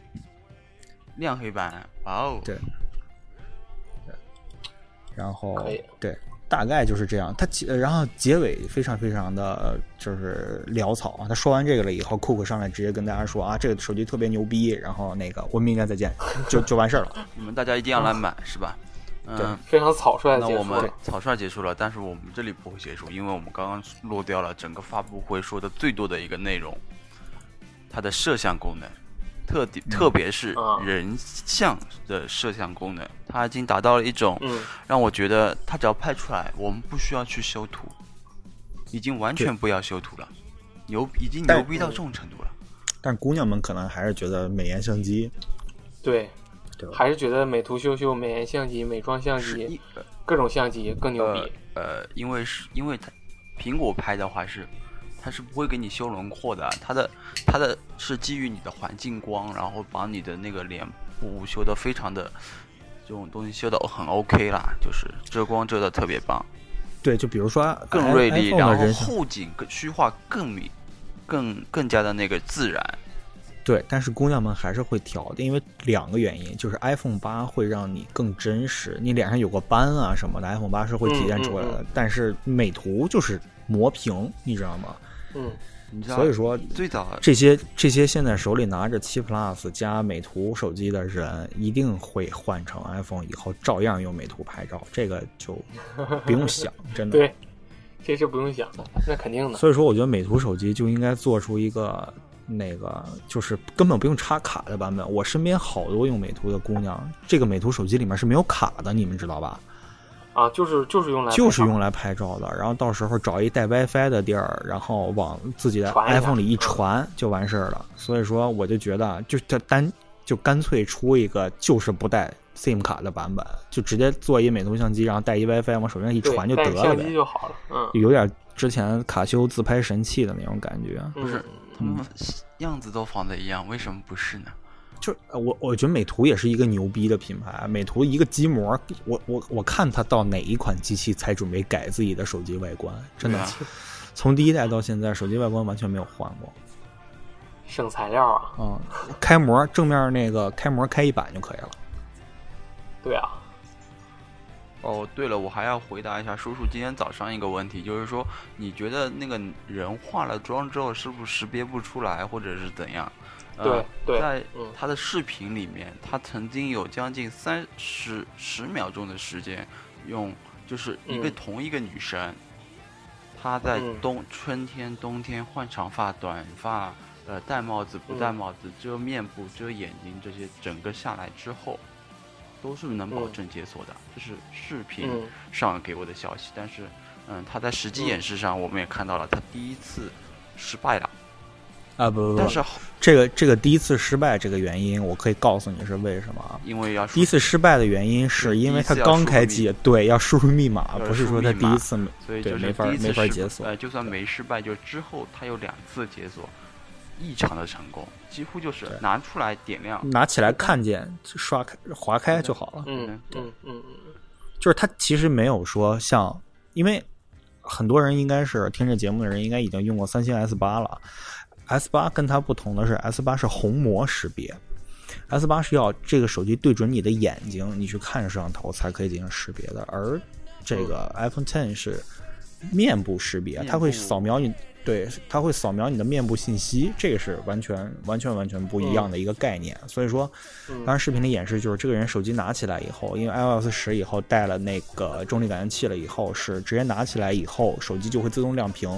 亮黑版，哇哦，对然后对，大概就是这样。他结，然后结尾非常非常的呃就是潦草啊。他说完这个了以后，库克上来直接跟大家说啊，这个手机特别牛逼，然后那个我们明年再见，就就完事儿了。你们大家一定要来买，是吧？嗯，非常草率的那我们结束了。草率结束了，但是我们这里不会结束，因为我们刚刚落掉了整个发布会说的最多的一个内容，它的摄像功能，特地特别是啊人像的摄像功能，它已经达到了一种嗯，让我觉得它只要拍出来，我们不需要去修图，已经完全不要修图了，牛已经牛逼到这种程度了。但是姑娘们可能还是觉得美颜相机，对对，还是觉得美图秀秀、美颜相机、美妆相机、各种相机更牛逼。呃呃，因为是因为它苹果拍的话是，它是不会给你修轮廓的，它的它的是基于你的环境光，然后把你的那个脸部修的非常的这种东西修的很 OK 啦，就是遮光遮的特别棒，对，就比如说更锐利，然后后景更虚化更明，更更加的那个自然。对，但是姑娘们还是会调的，因为两个原因，就是 iPhone 八会让你更真实，你脸上有个斑啊什么的，iPhone 八是会体现出来的。嗯嗯但是美图就是磨平，你知道吗？嗯，你知道，所以说最早这些这些现在手里拿着七 Plus 加美图手机的人，一定会换成 iPhone 以后照样用美图拍照，这个就不用想，真的。对，这是不用想的，那肯定的。所以说，我觉得美图手机就应该做出一个那个，就是根本不用插卡的版本。我身边好多用美图的姑娘，这个美图手机里面是没有卡的，你们知道吧？啊，就是就是用来就是用来拍照的。然后到时候找一带 WiFi 的地儿，然后往自己的 iPhone 里一传就完事儿了。所以说，我就觉得，就它单就干脆出一个就是不带 SIM 卡的版本，就直接做一美图相机，然后带一 WiFi 往手机上一传就得了带相机呗。就好了。嗯，有点之前卡西欧自拍神器的那种感觉。不是他们样子都仿的一样，为什么不是呢？就是我我觉得美图也是一个牛逼的品牌，美图一个机模，我我我看它到哪一款机器才准备改自己的手机外观，真的啊，从第一代到现在，手机外观完全没有换过。省材料啊，嗯，开模正面那个开模开一版就可以了。对啊，哦，对了，我还要回答一下叔叔今天早上一个问题，就是说，你觉得那个人化了妆之后是不是识别不出来，或者是怎样？呃对对在嗯。他的视频里面，他曾经有将近三十十秒钟的时间，用就是一个嗯同一个女生，她在嗯。冬春天、冬天换长发、短发，呃，戴帽子、不戴嗯帽子、遮面部、遮眼睛这些，整个下来之后，都是能保嗯。证解锁的。这是视频嗯。上给我的消息，但是，嗯，他在实际嗯。演示上，我们也看到了，他第一次失败了，啊不不不，但是这个这个第一次失败这个原因，我可以告诉你是为什么啊？因为要第一次失败的原因是因为它刚开机，对，要输入密码，不是说它第一次没所以就是没法第一次没法失解锁。呃，就算没失败，就之后它有两次解锁，异常的成功，几乎就是拿出来点亮。拿起来看见刷开划开就好了。嗯嗯嗯嗯。就是它其实没有说像，因为很多人应该是听这节目的人应该已经用过三星 S 八了，S 八跟它不同的是，S 八是虹膜识别，S 八是要这个手机对准你的眼睛，你去看摄像头才可以进行识别的，而这个 iPhone Ten 是面部识别，它会扫描你。对，它会扫描你的面部信息，这个是完全完全完全不一样的一个概念。所以说，嗯当然视频里演示就是这个人手机拿起来以后，因为 iOS 十以后带了那个重力感应器了以后，是直接拿起来以后，手机就会自动亮屏。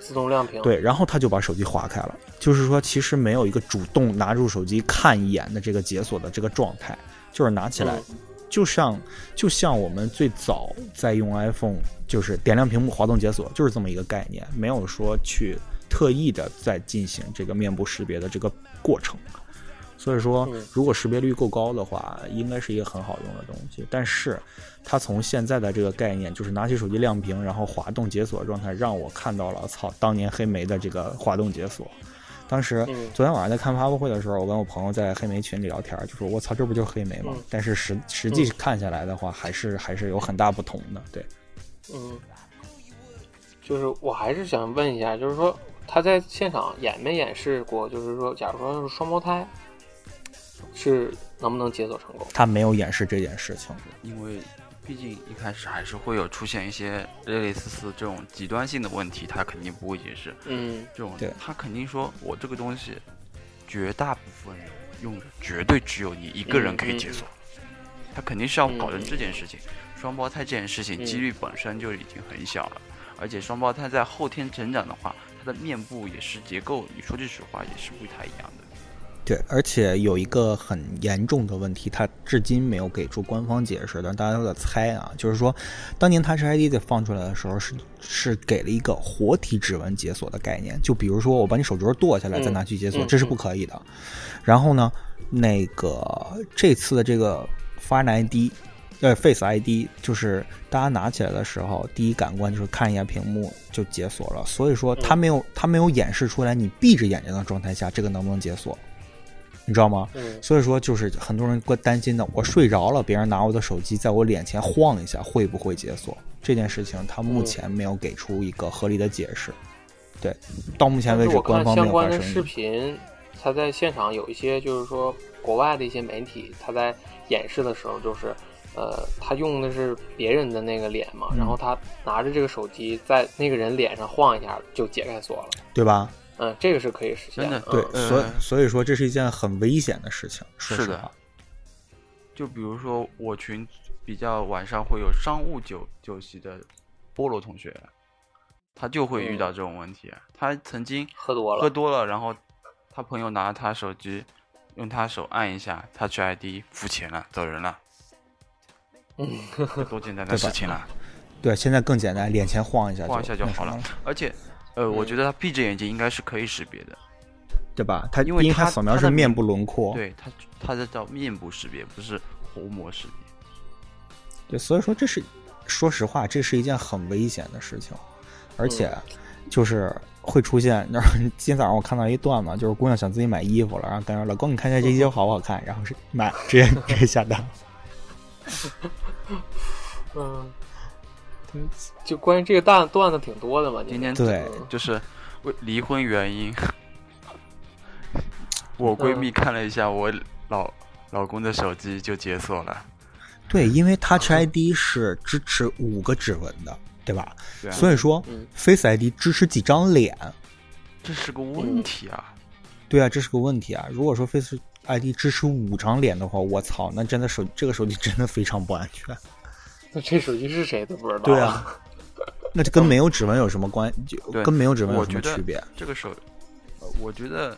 自动亮屏。对，然后他就把手机划开了，就是说其实没有一个主动拿住手机看一眼的这个解锁的这个状态，就是拿起来，嗯就像就像我们最早在用 iPhone，就是点亮屏幕滑动解锁，就是这么一个概念，没有说去特意的在进行这个面部识别的这个过程。所以说嗯，如果识别率够高的话，应该是一个很好用的东西。但是，它从现在的这个概念，就是拿起手机亮屏，然后滑动解锁状态，让我看到了操当年黑莓的这个滑动解锁。当时嗯昨天晚上在看发布会的时候，我跟我朋友在黑莓群里聊天，就说我操，这不就是黑莓吗？嗯但是实实际看下来的话，还是还是有很大不同的。对，嗯，就是我还是想问一下，就是说他在现场演没演示过？就是说，假如说是双胞胎，是能不能解锁成功？他没有掩饰这件事情。因为毕竟一开始还是会有出现一些类类似似这种极端性的问题，他肯定不会解释。嗯这种对他肯定说我这个东西，绝大部分人用的绝对只有你一个人可以解锁，他肯定是要搞成这件事情。双胞胎这件事情嗯几率本身就已经很小了，而且双胞胎在后天成长的话，他的面部也是结构，你说句实话也是不太一样的。对，而且有一个很严重的问题，它至今没有给出官方解释，但大家都在猜啊，就是说，当年 Touch ID 在放出来的时候是是给了一个活体指纹解锁的概念，就比如说我把你手镯剁下来嗯再拿去解锁，嗯这是不可以的。然后呢，那个这次的这个 Fine ID。呃，Face ID 就是大家拿起来的时候，第一感官就是看一下屏幕就解锁了，所以说它没有它没有演示出来你闭着眼睛的状态下这个能不能解锁，你知道吗？嗯所以说，就是很多人关担心的，我睡着了，别人拿我的手机在我脸前晃一下，会不会解锁？这件事情他目前没有给出一个合理的解释。对，到目前为止，官方没相有发声关的视频，他在现场有一些就是说国外的一些媒体，他在演示的时候就是。呃，他用的是别人的那个脸嘛，嗯然后他拿着这个手机在那个人脸上晃一下就解开锁了。对吧？嗯，这个是可以实现的嗯对，呃所以所以说这是一件很危险的事情。说是的实话，就比如说我群比较晚上会有商务酒酒席的菠萝同学，他就会遇到这种问题。他曾经喝多了，喝多了，然后他朋友拿他手机，用他手按一下 Touch ID 付钱了，走人了，嗯，这多简单 的事情了，对，现在更简单，脸前晃一下晃一下就好了，。而且，呃，我觉得他闭着眼睛应该是可以识别的，对吧？他因为它它扫描是面部轮廓，对他，他在叫面部识别，不是虹膜识别。对，所以说这是，说实话，这是一件很危险的事情，而且嗯就是会出现。然后今天早上我看到一段嘛，就是姑娘想自己买衣服了，然后跟说老公你看一下这衣服好不好看，然后是买，直接直接下单。嗯，就关于这个段段子挺多的嘛。今天对嗯就是为离婚原因，我闺蜜看了一下我老老公的手机就解锁了，对，因为 Touch ID 是支持五个指纹的，对吧？对啊，所以说嗯 Face ID 支持几张脸，这是个问题啊。对啊，这是个问题啊。如果说 Face ID 支持五张脸的话，我操，那真的手这个手机真的非常不安全。那这手机是谁都不知道。对啊，那就跟没有指纹有什么关？就跟没有指纹有什么区别？这个手，呃我觉得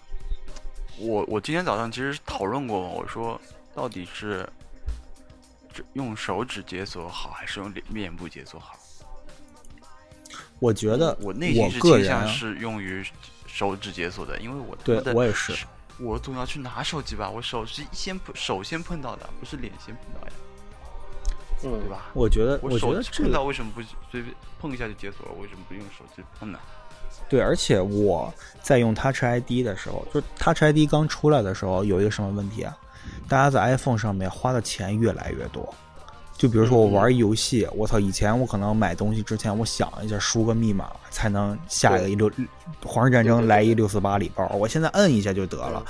我我今天早上其实讨论过，我说到底是用手指解锁好，还是用脸面部解锁好？我觉得我内心是倾向是用于手指解锁的，因为我他对的我也是，我总要去拿手机吧，我手是先碰手先碰到的，不是脸先碰到呀，嗯，对？吧？我觉得，我我觉得这个到为什么不随便碰一下就解锁了？为什么不用手机碰呢？对，而且我在用 Touch ID 的时候，就是 Touch ID 刚出来的时候，有一个什么问题啊？大家在 iPhone 上面花的钱越来越多。就比如说我玩游戏，我操，以前我可能买东西之前，我想一下输个密码才能下一个一六皇室战争来一六四八礼包，我现在摁一下就得了。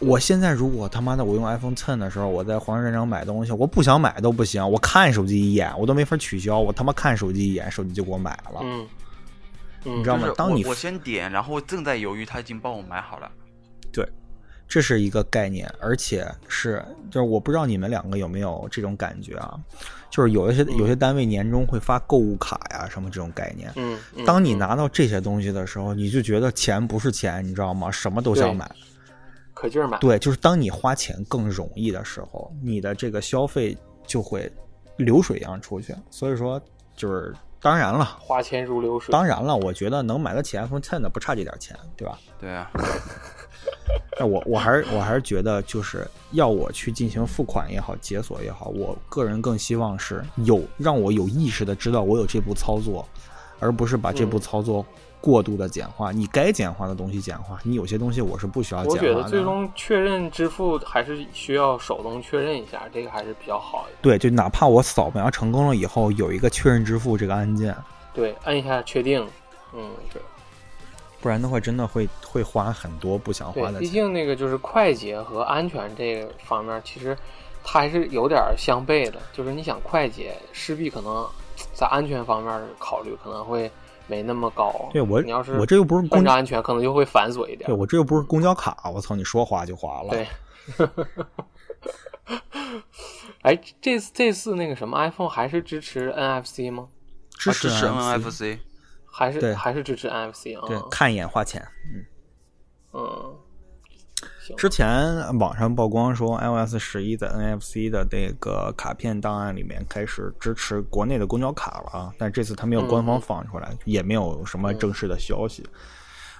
我现在如果他妈的我用 iPhone Ten 的时候，我在皇上战场买东西，我不想买都不行，我看手机一眼我都没法取消，我他妈看手机一眼，手机就给我买了。嗯，嗯你知道吗？就是当你我我先点，然后正在犹豫，他已经帮我买好了。对这是一个概念，而且是就是我不知道你们两个有没有这种感觉啊，就是有一些有些单位年终会发购物卡呀什么这种概念。嗯，嗯当你嗯拿到这些东西的时候，你就觉得钱不是钱，你知道吗？什么都想对买。可劲儿买，对，就是当你花钱更容易的时候，你的这个消费就会流水一样出去。所以说，就是当然了，花钱如流水。当然了，我觉得能买得起 iPhone Ten 的不差这点钱，对吧？对啊，那我我还是我还是觉得，就是要我去进行付款也好，解锁也好，我个人更希望是有让我有意识的知道我有这步操作，而不是把这步嗯操作过度的简化，你该简化的东西简化，你有些东西我是不需要简化的。我觉得最终确认支付还是需要手动确认一下，这个还是比较好的。对，就哪怕我扫描成功了以后，有一个确认支付这个按键，对，按一下确定，嗯，是。不然的话真的会会花很多不想花对，毕的钱。竟那个就是快捷和安全这个方面，其实它还是有点相悖的。就是你想快捷，势必可能在安全方面考虑可能会没那么高。对我你要是我这又不是公交安全，可能就会繁琐一点对。我这又不是公交卡，我操，你说划就划了。对，哎，这次这次那个什么 iPhone 还是支持 NFC 吗？支持 NFC 还是还是支持 NFC 啊？对，看一眼花钱。嗯，嗯，行，之前网上曝光说，iOS 十一在 NFC 的那个卡片档案里面开始支持国内的公交卡了啊，但这次它没有官方嗯放出来，也没有什么正式的消息。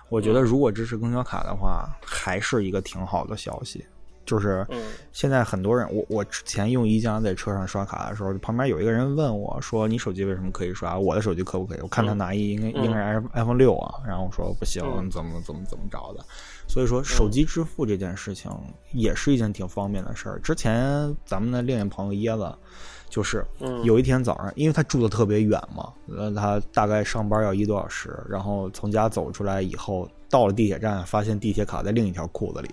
我觉得如果支持公交卡的话，还是一个挺好的消息。就是嗯现在很多人，我我之前用一加在车上刷卡的时候，旁边有一个人问我说：“你手机为什么可以刷？我的手机可不可以？”我看他拿一应该嗯应该是 iPhone 六啊，然后我说不行，嗯怎么怎么怎么着的。所以说，手机支付这件事情也是一件挺方便的事儿。之前咱们的另一朋友椰子，就是嗯有一天早上，因为他住的特别远嘛，呃，他大概上班要一个多小时，然后从家走出来以后，到了地铁站，发现地铁卡在另一条裤子里。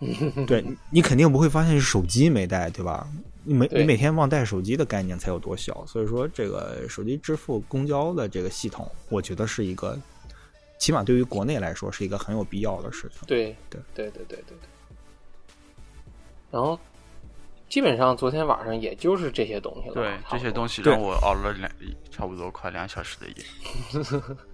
对你你肯定不会发现是手机没带，对吧？你每你每天忘带手机的概念才有多小，所以说这个手机支付公交的这个系统，我觉得是一个，起码对于国内来说是一个很有必要的事情。对对对对对对对。然后基本上昨天晚上也就是这些东西了，对这些东西让我熬了两差不多快两小时的夜。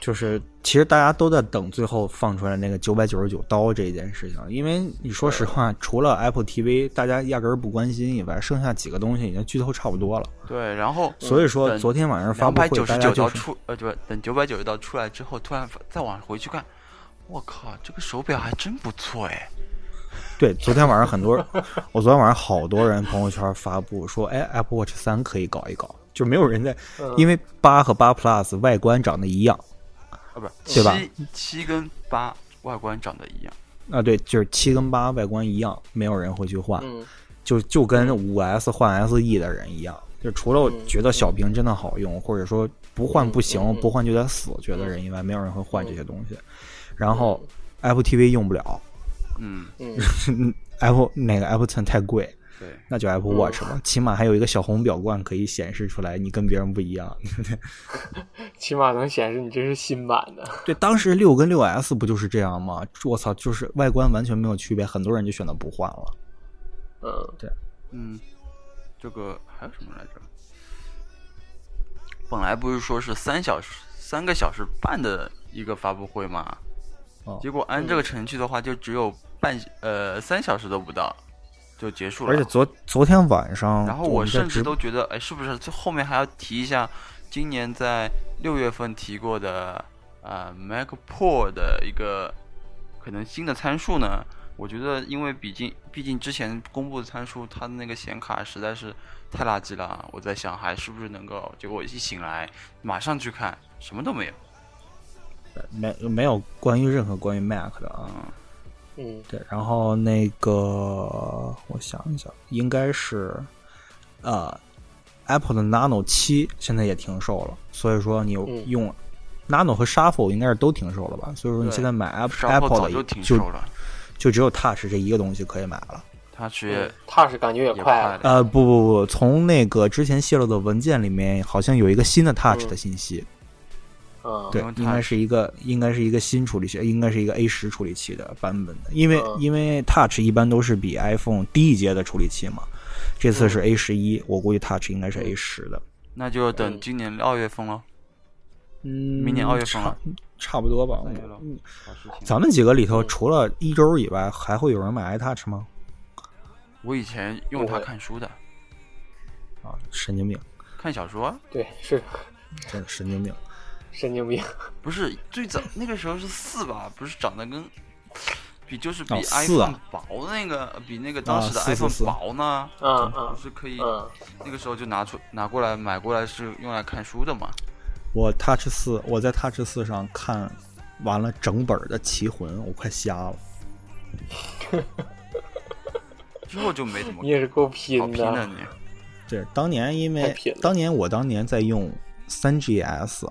就是其实大家都在等最后放出来那个九百九十九刀这件事情，因为你说实话，除了 Apple TV 大家压根儿不关心以外，剩下几个东西已经剧透差不多了。对，然后所以说昨天晚上发布会，九十九刀出，呃，对，等九百九十刀出来之后，突然发再往回去看，我靠，这个手表还真不错哎。对，昨天晚上很多，我昨天晚上好多人朋友圈发布说，哎，Apple Watch 三可以搞一搞，就没有人在，嗯。因为八和八 Plus 外观长得一样。啊，不是，对吧？七七跟八外观长得一样。啊，对，就是七跟八外观一样，没有人会去换，嗯。就就跟五 S 换 SE 的人一样，就除了我觉得小屏真的好用，或者说不换不行，不换就得死，觉得人以外，没有人会换这些东西。然后 Apple TV 用不了。嗯，嗯，Apple 那个 Apple Ten 太贵，对，那就 Apple Watch 吧，起码还有一个小红表冠可以显示出来你跟别人不一样。对不对起码能显示你这是新版的。对，当时六跟六 S 不就是这样吗？我操，就是外观完全没有区别，很多人就选择不换了。嗯嗯，这个还有什么来着？本来不是说是三小时、三个小时半的一个发布会吗？哦结果按这个程序的话，就只有半呃三小时都不到就结束了。而且昨昨天晚上，然后我甚至都觉得，哎，是不是最后面还要提一下今年在六月份提过的呃 Mac Pro 的一个可能新的参数呢？我觉得，因为毕竟毕竟之前公布的参数，它的那个显卡实在是太垃圾了。我在想，还是不是能够？结果我一醒来，马上去看，什么都没有。没没有关于任何关于 Mac 的啊。嗯对，然后那个我想一想，应该是呃 Apple 的 Nano 七现在也停售了，所以说你嗯用 Nano 和 Shuffle 应该是都停售了吧？所以说你现在买 Apple 早的就就停售了，就只有 Touch 这一个东西可以买了。Touch Touch 感觉也也快了。呃，不不不，从那个之前泄露的文件里面，好像有一个新的 Touch 嗯的信息。嗯，对，应该是一个应该是一个新处理器，应该是一个 A 十处理器的版本的，因为、嗯因为 Touch 一般都是比 iPhone 低一阶的处理器嘛，这次是 A 十一，我估计 Touch 应该是 A 十的，那就等嗯今年二月份了。嗯，明年二月份了差差不多吧。嗯咱们几个里头，嗯除了一周以外，还会有人买 iTouch 吗？我以前用它看书的，啊，神经病，看小说啊。对，是真的神经病。神经病。不是最早那个时候是四吧？不是长得跟比就是比 iPhone 啊薄的那个，比那个当时的 iPhone 四薄呢？嗯嗯不是可以嗯那个时候就拿出拿过来买过来是用来看书的嘛？我 Touch 四，我在 Touch 四上看完了整本的《棋魂》，我快瞎了。之后就没怎么你也是够好拼拼的的，你。对，当年因为当年我当年在用三 GS，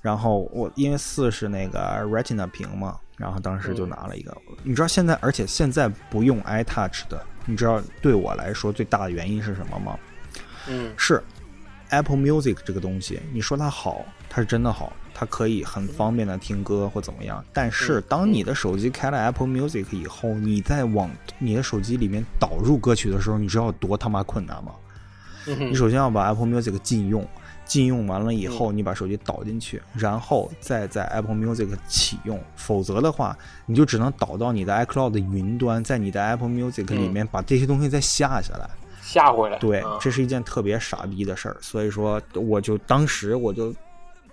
然后我因为四是那个 Retina 屏嘛，然后当时就嗯拿了一个。你知道现在，而且现在不用 iTouch 的，你知道对我来说最大的原因是什么吗？嗯是 Apple Music 这个东西，你说它好，它是真的好，它可以很方便的听歌或怎么样。但是嗯当你的手机开了 Apple Music 以后，你在往你的手机里面导入歌曲的时候，你知道有多他妈困难吗？你首先要把 Apple Music 禁用，禁用完了以后，你把手机导进去，然后再在 Apple Music 启用，否则的话，你就只能导到你的 iCloud 的云端，在你的 Apple Music 里面把这些东西再下下来。下回来。对啊，这是一件特别傻逼的事儿，所以说我就当时我就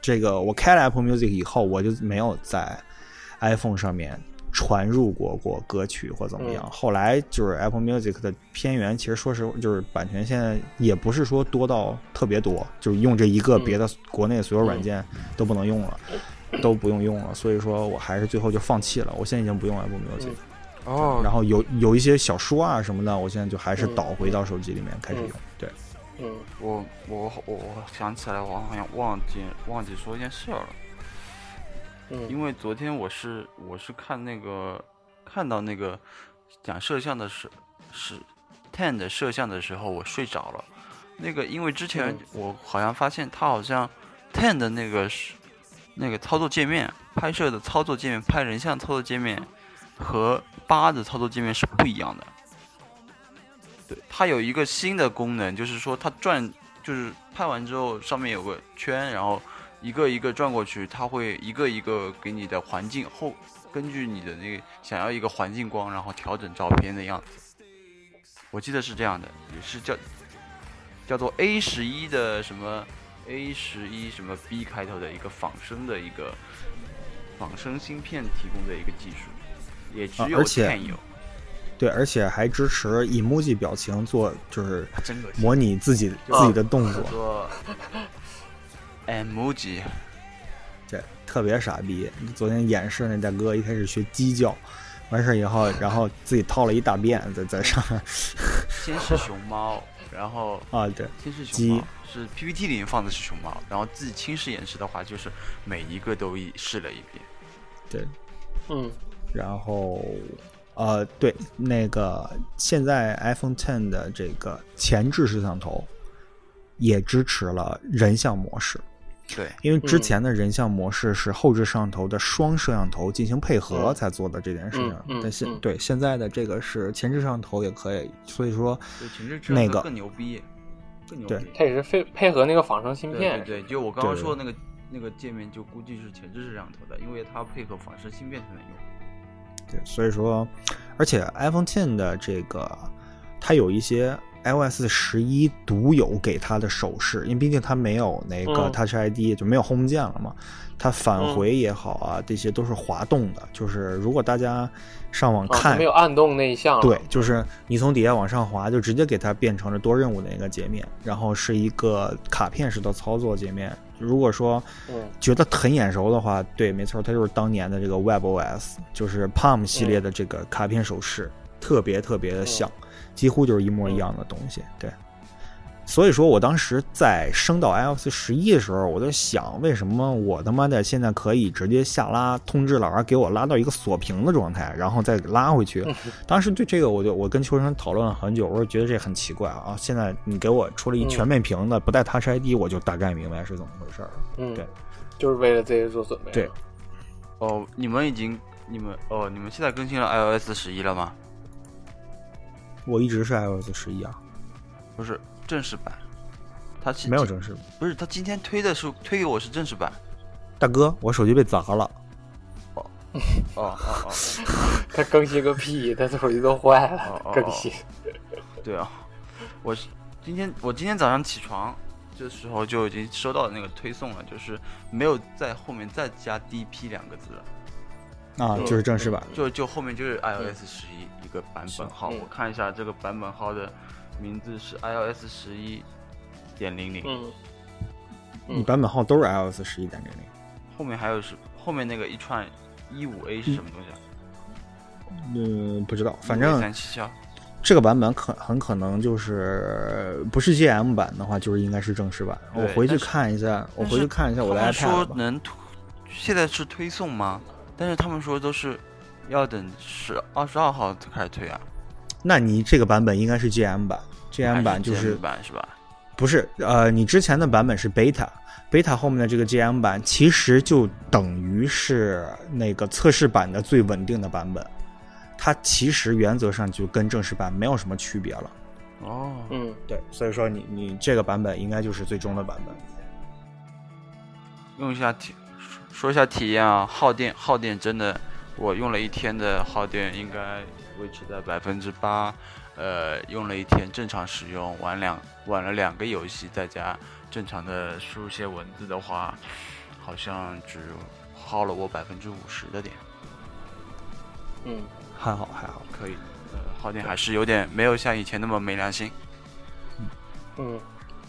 这个我开了 Apple Music 以后，我就没有在 iPhone 上面传入过过歌曲或怎么样。嗯后来就是 Apple Music 的片源，其实说实话，就是版权现在也不是说多到特别多，就是用这一个，嗯别的国内所有软件都不能用了。都不用用了，所以说我还是最后就放弃了。我现在已经不用 Apple Music，、哦然后有有一些小说啊什么的，我现在就还是嗯导回到手机里面开始嗯用。对，嗯我我我我想起来，我好像忘记忘记说一件事儿了。嗯因为昨天我是我是看那个看到那个讲摄像的时是 Ten 的摄像的时候，我睡着了。那个因为之前嗯我好像发现它好像 Ten 的那个是那个操作界面拍摄的操作界面拍人像操作界面和八的操作界面是不一样的。对，它有一个新的功能，就是说它转，就是拍完之后上面有个圈，然后一个一个转过去，它会一个一个给你的环境后，根据你的那个想要一个环境光，然后调整照片的样子。我记得是这样的，也是叫叫做 A 十一的什么 A 十一什么 B 开头的一个仿生的一个仿生芯片提供的一个技术，也只有啊而且 Ten 有，对，而且还支持 emoji 表情做，就是。模拟自己啊自己的动作 emoji，对，特别傻逼。昨天演示那大哥一开始学鸡叫，完事儿以后，然后自己套了一大便在在上面 先是熊猫，然后 啊，对，先是熊鸡猫，是 PPT 里面放的是熊猫，然后自己亲试演示的话，就是每一个都一试了一遍。对，嗯然后呃，对，那个现在 iPhone Ten 的这个前置摄像头也支持了人像模式。对，因为之前的人像模式是后置摄像头的双摄像头进行配合嗯才做的这件事情，嗯嗯但现嗯对现在的这个是前置摄像头也可以，所以说那个更牛逼，更牛逼。它也是配配合那个仿生芯片。对对，就我刚刚说的那个那个界面，就估计是前置摄像头的，因为它配合仿生芯片才能用。对，所以说，而且 iPhone Ten 的这个它有一些 iOS 十一独有给它的手势，因为毕竟它没有那个嗯 Touch ID，、就没有 Home 键了嘛。它返嗯回也好啊，这些都是滑动的。就是如果大家上网看，没有按动那一项。对，就是你从底下往上滑，就直接给它变成了多任务的一个界面，然后是一个卡片式的操作界面。如果说嗯觉得很眼熟的话，对，没错，它就是当年的这个 WebOS，就是 Palm 系列的这个卡片手势，特别特别的像，几乎就是一模一样的东西。对，所以说我当时在升到 iOS 十一的时候，我在想，为什么我他妈的现在可以直接下拉通知老师给我拉到一个锁屏的状态，然后再拉回去？当时对这个，我就我跟秋生讨论了很久，我说觉得这很奇怪啊！现在你给我出了一嗯全面屏的，不带 Touch ID，我就大概明白是怎么回事儿。嗯，对，就是为了这些做准备。对，哦，你们已经你们哦，你们现在更新了 iOS 十一了吗？我一直是 iOS 十一啊，不是正式版，它是没有正式版。不是他今天推的是推给我是正式版。大哥，我手机被砸了，哦哦哦，它更新个屁，它手机都坏了更新。对啊，我是今天我今天早上起床这时候就已经收到那个推送了，就是没有在后面再加 DP 两个字了，啊，嗯就是正式版。就就后面就是 iOS 十一一个版本号，嗯我看一下这个版本号的名字是 iOS 十一点零零。嗯嗯版本号都是 iOS 十一点零零。后面还有是后面那个一串一五 A 是什么东西啊？嗯，不知道，反正三七七这个版本可很可能就是不是 GM 版的话，就是应该是正式版。我回去看一下，我回去看一下我的 iPad 吧。说能推，现在是推送吗？但是他们说都是要等十二十二号才开始推啊。那你这个版本应该是 GM 版，GM 版就是 GM 版是吧？不是呃，你之前的版本是 Beta，Beta 后面的这个 GM 版其实就等于是那个测试版的最稳定的版本，它其实原则上就跟正式版没有什么区别了。哦，嗯对，所以说你你这个版本应该就是最终的版本。用一下体说一下体验啊，耗电耗电真的，我用了一天的耗电应该维持在百分之八，呃，用了一天正常使用，玩两玩了两个游戏，在家正常的输入些文字的话，好像只耗了我百分之五十的电，嗯，还好还好，可以，呃，耗电还是有点没有像以前那么没良心。嗯，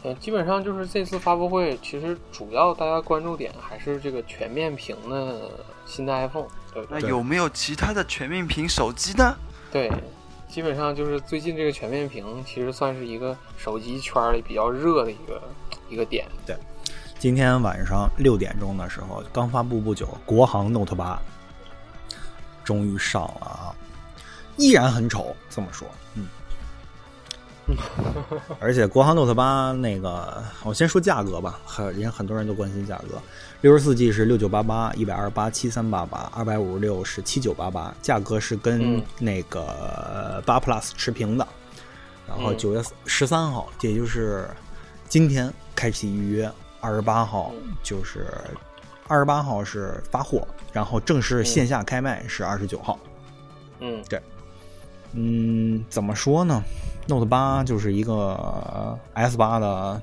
呃，基本上就是这次发布会，其实主要大家关注点还是这个全面屏的新的 iPhone，对？那有没有其他的全面屏手机呢？对，基本上就是最近这个全面屏，其实算是一个手机圈里比较热的一个一个点。对今天晚上六点钟的时候，刚发布不久，国行 Note 八终于上了啊，依然很丑，这么说，嗯。而且国行 Note 八那个，我先说价格吧，很人家很多人都关心价格。六十四 G 是六九八八，一百二十八七三八八，二百五十六是七九八八，价格是跟嗯那个八 Plus 持平的。然后嗯九月十三号，也就是今天开启预约，二十八号就是二十八号是发货，然后正式线下开卖是二十九号。嗯对嗯，怎么说呢？Note 八就是一个 S 八的，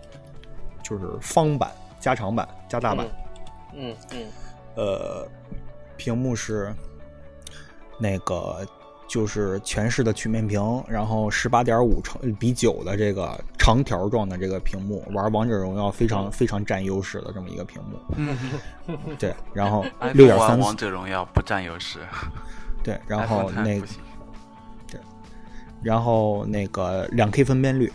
就是方版、加长版、加大版。嗯嗯嗯。呃，屏幕是那个就是全视的曲面屏，然后十八点五乘比九的这个长条状的这个屏幕，玩王者荣耀非常非常占优势的这么一个屏幕。对，然后六点三玩王者荣耀不占优势，对，然后那不行。然后那个两 K 分辨率，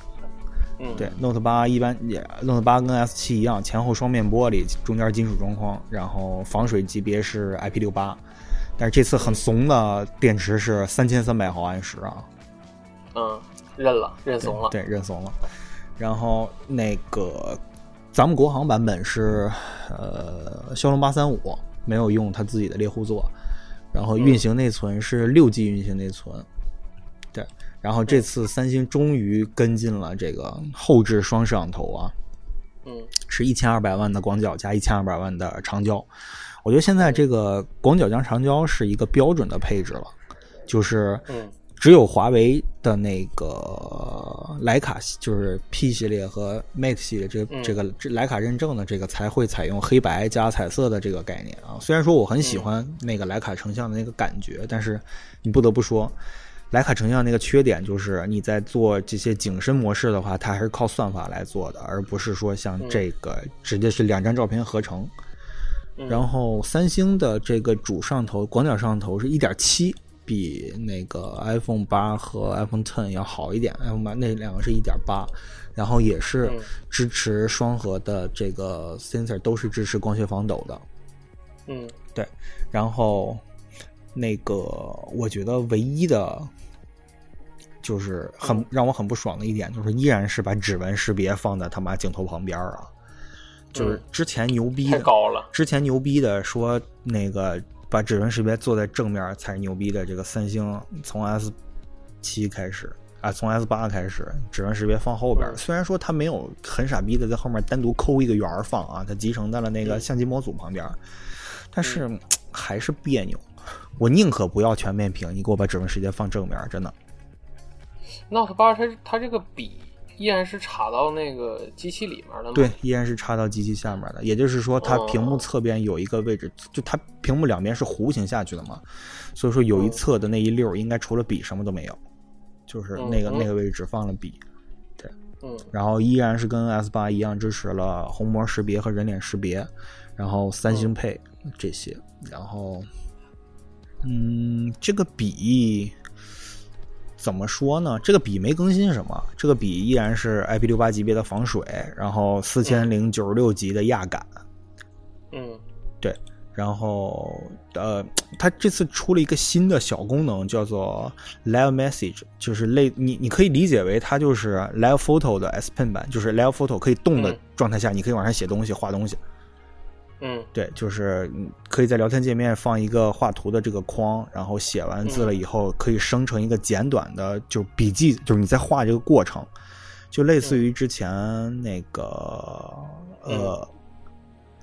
嗯，对，Note 八一般也 Note 八跟 S 七一样，前后双面玻璃，中间金属中框，然后防水级别是 IP 六八，但是这次很怂的电池是三千三百毫安时啊，嗯，认了，认怂了。对，认怂了。然后那个咱们国行版本是呃骁龙八三五，没有用它自己的猎户座，然后运行内存是六 G 运行内存，对。然后这次三星终于跟进了这个后置双摄像头啊，嗯。是一千二百万的广角加一千二百万的长焦。我觉得现在这个广角加长焦是一个标准的配置了，就是嗯。只有华为的那个徕卡，就是 P 系列和 Mate 系列这这个这徕卡认证的这个才会采用黑白加彩色的这个概念啊。虽然说我很喜欢那个徕卡成像的那个感觉，但是你不得不说，徕卡成像那个缺点就是你在做这些景深模式的话，它还是靠算法来做的，而不是说像这个直接是两张照片合成。嗯然后三星的这个主摄像头广角摄像头是一点七，比那个 iPhone 八和 iPhone Ten 要好一点。iPhone 八那两个是一点八，然后也是嗯支持双核的这个 sensor，都是支持光学防抖的。嗯对，然后那个我觉得唯一的，就是很嗯让我很不爽的一点，就是依然是把指纹识别放在他妈镜头旁边儿啊，就是嗯之前牛逼的，太高了。之前牛逼的说那个把指纹识别做在正面才是牛逼的，这个三星从 S 七开始。啊，从 S 八开始，指纹识别放后边儿。嗯虽然说它没有很傻逼的在后面单独抠一个圆儿放啊，它集成在了那个嗯相机模组旁边儿，但是、还是别扭。我宁可不要全面屏，你给我把指纹识别放正面，真的。Note 八它它这个笔依然是插到那个机器里面的吗？对，，依然是插到机器下面的，也就是说，它哦屏幕侧边有一个位置，就它屏幕两边是弧形下去的嘛，所以说有一嗯。侧的那一溜应该除了笔什么都没有，就是那个、嗯那个位置放了笔。嗯。然后依然是跟 S 八一样支持了虹膜识别和人脸识别，然后三星配这些，然后，嗯，这个笔怎么说呢？这个笔没更新什么，这个笔依然是 IP 六八级别的防水，然后四千零九十六级的压感，嗯对，然后呃，它这次出了一个新的小功能，叫做 Live Message，就是类你你可以理解为它就是 Live Photo 的 S Pen 版，就是 Live Photo 可以动的嗯状态下，你可以往上写东西、画东西。嗯。对，就是嗯可以在聊天界面放一个画图的这个框，然后写完字了以后，可以生成一个简短的，就是笔记，就是你在画这个过程，就类似于之前那个、呃、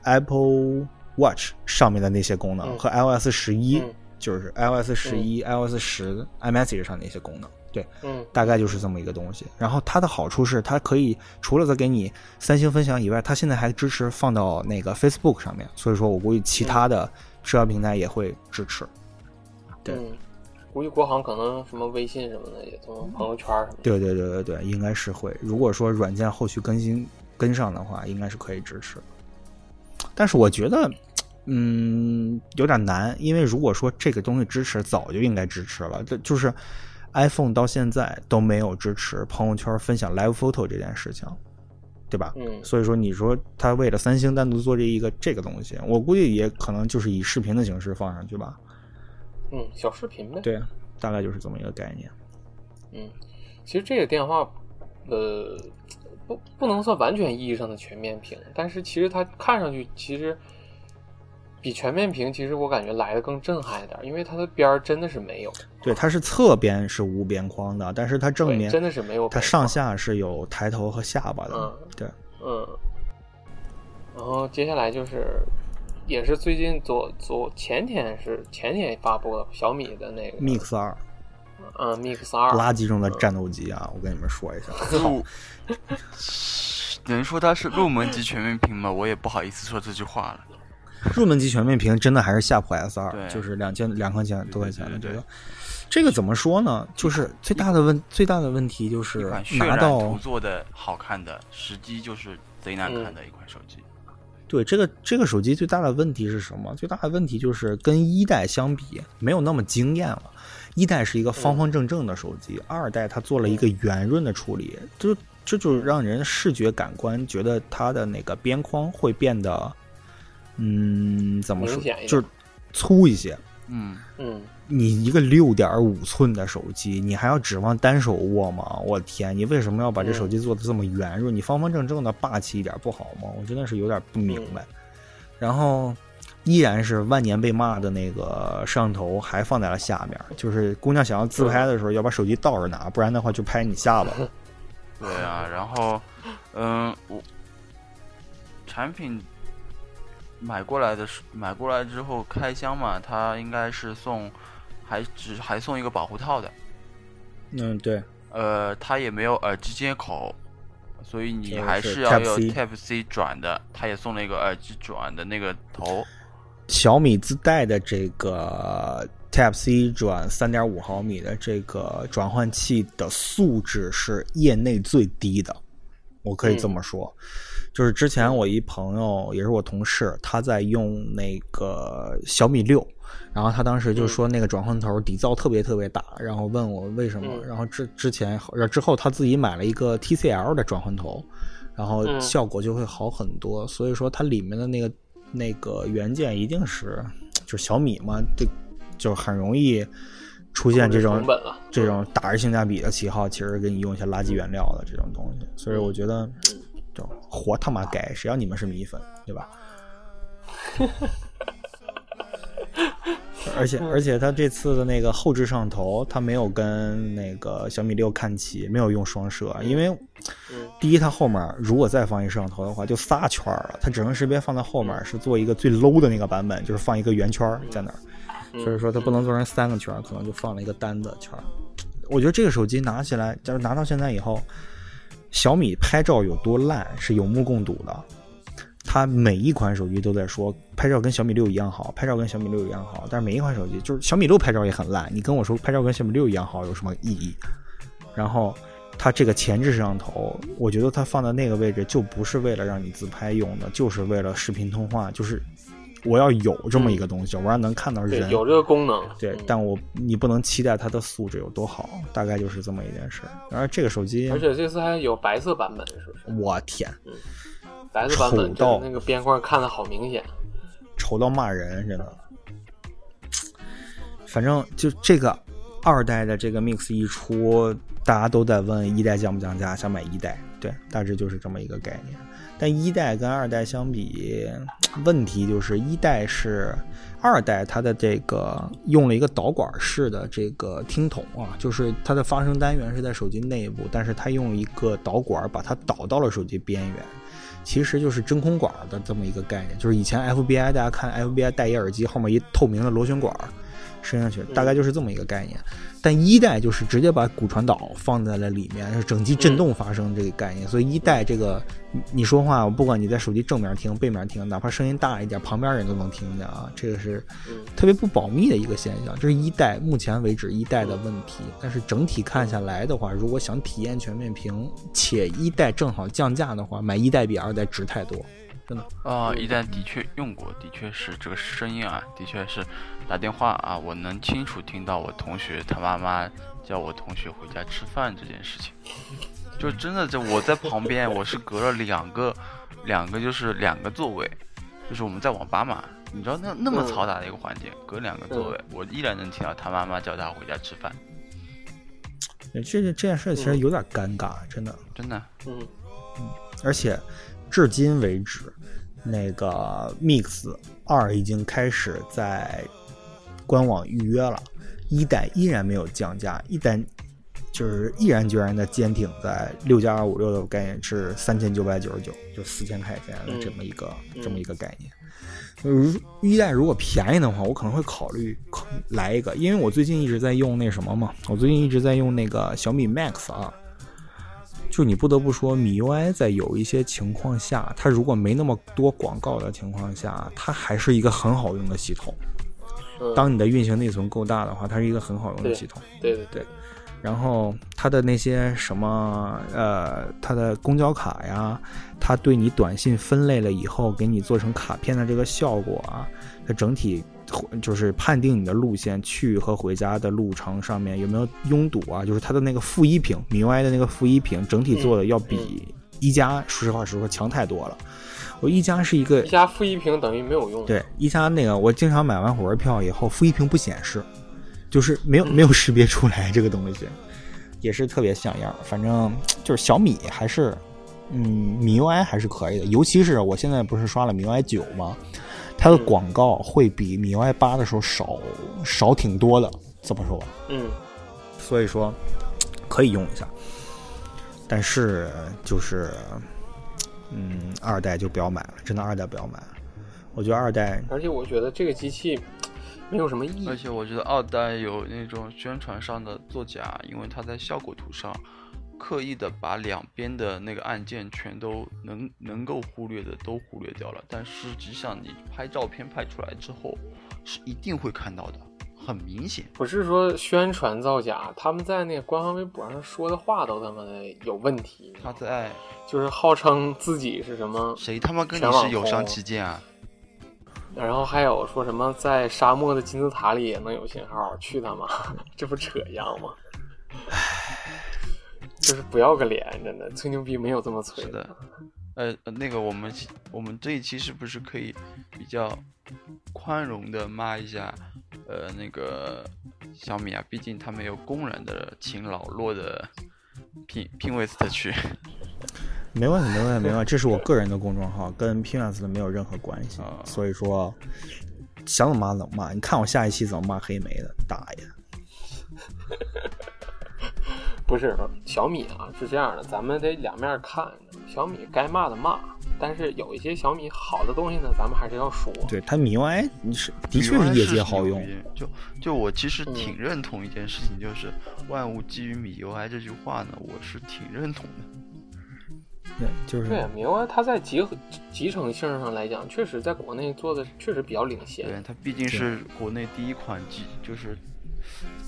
Apple Watch 上面的那些功能、嗯。和 iOS 十一、嗯。就是 iOS 十一、iOS 十 iMessage 上的一些功能，对，嗯大概就是这么一个东西。然后它的好处是，它可以除了它给你三星分享以外，它现在还支持放到那个 Facebook 上面，所以说我估计其他的社交平台也会支持。对嗯，估计国行可能什么微信什么的也从朋友圈什么的。对对对对对，应该是会。如果说软件后续更新跟上的话，应该是可以支持。但是我觉得，嗯，有点难，因为如果说这个东西支持，早就应该支持了。这就是 iPhone 到现在都没有支持朋友圈分享 Live Photo 这件事情，对吧？嗯所以说，你说他为了三星单独做这一个这个东西，我估计也可能就是以视频的形式放上去吧。嗯，小视频呗。对，大概就是这么一个概念。嗯，其实这个电话，呃，不不能算完全意义上的全面屏，但是其实它看上去其实比全面屏，其实我感觉来的更震撼一点，因为它的边儿真的是没有，对，它是侧边是无边框的，但是它正面真的是没有。它上下是有抬头和下巴的。嗯对，嗯，然后接下来就是，也是最近昨昨前天是前天发布的小米的那个 Mix 二嗯 Mix 二，垃圾中的战斗机啊！我跟你们说一下，入，能说它是入门级全面屏吗？我也不好意思说这句话了。入门级全面屏真的还是夏普 S 二，就是两千两块钱多块钱的这个。这个怎么说呢？就是最大的问最大的问题就是拿到图做的好看的，实机就是贼难看的一款手机。对这个这个手机最大的问题是什么？最大的问题就是跟一代相比没有那么惊艳了。一代是一个方方正正的手机，二代它做了一个圆润的处理，就这就让人视觉感官觉得它的那个边框会变得，嗯，怎么说就是粗一些。嗯，嗯你一个六点五寸的手机，你还要指望单手握吗？我天，你为什么要把这手机做的这么圆润？你方方正正的霸气一点不好吗？我真的是有点不明白。然后依然是万年被骂的那个摄像头还放在了下面，就是姑娘想要自拍的时候要把手机倒着拿，不然的话就拍你下巴。对啊，然后，嗯，我产品买过来的是买过来之后开箱嘛，它应该是送，还只还送一个保护套的。嗯，对，呃，它也没有耳机接口，所以你还是要有 Type-C Type C 转的。它也送了一个耳机转的那个头。小米自带的这个 Type C 转三点五毫米的这个转换器的素质是业内最低的，我可以这么说。就是之前我一朋友也是我同事，他在用那个小米六，然后他当时就说那个转换头底噪特别特别大，然后问我为什么，嗯。然后之之前之后他自己买了一个 TCL 的转换头，然后嗯。效果就会好很多。所以说它里面的那个那个元件一定是就是小米嘛，这就很容易出现这种这种打着性价比的旗号，其实给你用一些垃圾原料的这种东西。所以我觉得就活他妈该，谁让你们是米粉，对吧？而且而且它这次的那个后置摄像头，它没有跟那个小米六看齐，没有用双摄，因为嗯第一它后面如果再放一摄像头的话，就仨圈儿了。它指纹识别放在后面是做一个最 low 的那个版本，就是放一个圆圈儿在那儿，嗯所以说它不能做成三个圈儿，可能就放了一个单的圈儿。我觉得这个手机拿起来，就是拿到现在以后，小米拍照有多烂是有目共睹的。它每一款手机都在说拍照跟小米六一样好，拍照跟小米六一样好，但是每一款手机就是小米六拍照也很烂，你跟我说拍照跟小米六一样好有什么意义？然后它这个前置摄像头，我觉得它放在那个位置就不是为了让你自拍用的，就是为了视频通话，就是我要有这么一个东西，我要能看到对，人。有这个功能。对嗯，但我你不能期待它的素质有多好，大概就是这么一件事儿。然后这个手机，而且这次还有白色版本，是不是？我天，白色版本丑到那个边框看的好明显。丑到骂人，真的。反正就这个二代的这个 Mix 一出，大家都在问一代降不降价，想买一代，对，大致就是这么一个概念。但一代跟二代相比，问题就是一代是二代它的这个用了一个导管式的这个听筒啊，就是它的发声单元是在手机内部，但是它用一个导管把它导到了手机边缘。其实就是真空管的这么一个概念，就是以前 FBI 大家看 FBI 戴一耳机后面一透明的螺旋管伸上去，大概就是这么一个概念。但一代就是直接把骨传导放在了里面，是整机震动发生这个概念。所以一代这个你你说话，不管你在手机正面听、背面听，哪怕声音大一点，旁边人都能听见啊。这个是特别不保密的一个现象，这是一代目前为止一代的问题。但是整体看下来的话，如果想体验全面屏，且一代正好降价的话，买一代比二代值太多。真的，啊、一代的确用过，的确是这个声音啊，的确是打电话啊，我能清楚听到我同学他妈妈叫我同学回家吃饭这件事情，就真的这我在旁边，我是隔了两个两个就是两个座位，就是我们在网吧嘛，你知道那那么嗯嘈杂的一个环境，隔两个座位，我依然能听到他妈妈叫他回家吃饭，这这件事其实有点尴尬，真的。真的。嗯嗯，而且至今为止，那个 Mix 二已经开始在官网预约了，一代依然没有降价，一代就是毅然决然的坚挺在六加二五六的概念是三千九百九十九，就四千块钱的这么一个、嗯这么一个概念。如一代如果便宜的话，我可能会考虑来一个，因为我最近一直在用那什么嘛，我最近一直在用那个小米 Max 啊。就你不得不说，米 UI 在有一些情况下，它如果没那么多广告的情况下，它还是一个很好用的系统。嗯。当你的运行内存够大的话，它是一个很好用的系统。对对对然后它的那些什么呃，它的公交卡呀，它对你短信分类了以后，给你做成卡片的这个效果啊，它整体就是判定你的路线去和回家的路程上面有没有拥堵啊，就是它的那个负一屏，MIUI 的那个负一屏，整体做的要比一加说实话实说强太多了。我一加是一个一加负一屏等于没有用。对，一加那个我经常买完火车票以后，负一屏不显示，就是没有没有识别出来这个东西，也是特别像样。反正就是小米还是，嗯，米 UI 还是可以的，尤其是我现在不是刷了米 UI 九吗？它的广告会比米 UI 八的时候少少挺多的，怎么说吧。嗯，所以说可以用一下，但是就是，嗯，二代就不要买了，真的二代不要买。我觉得二代而且我觉得这个机器没有什么意义。而且我觉得二代有那种宣传上的作假，因为它在效果图上刻意的把两边的那个按键全都能能够忽略的都忽略掉了，但实际上你拍照片拍出来之后是一定会看到的，很明显。不是说宣传造假，他们在那个官方微博上说的话都他妈的有问题，他在就是号称自己是什么，谁他妈跟你是友商旗舰啊？然后还有说什么在沙漠的金字塔里也能有信号，去他妈，这不扯一样吗？就是不要个脸，真的吹牛逼没有这么吹是的。呃，呃那个我们我们这一期是不是可以比较宽容的骂一下，呃，那个小米啊？毕竟他没有公然的请老骆的拼拼位斯特去。没问题，没问题，没问题。这是我个人的公众号，跟 i n a s 没有任何关系。啊所以说，想怎么骂怎么骂。你看我下一期怎么骂黑莓的，大爷！不是小米啊，是这样的，咱们得两面看。小米该骂的骂，但是有一些小米好的东西呢，咱们还是要说。对它米 UI 是的确是业界好用，就就我其实嗯挺认同一件事情，就是万物基于米 UI 这句话呢，我是挺认同的。对，就是对，MIUI 它在集合集成性上来讲，确实在国内做的确实比较领先对先。它毕竟是国内第一款机，就是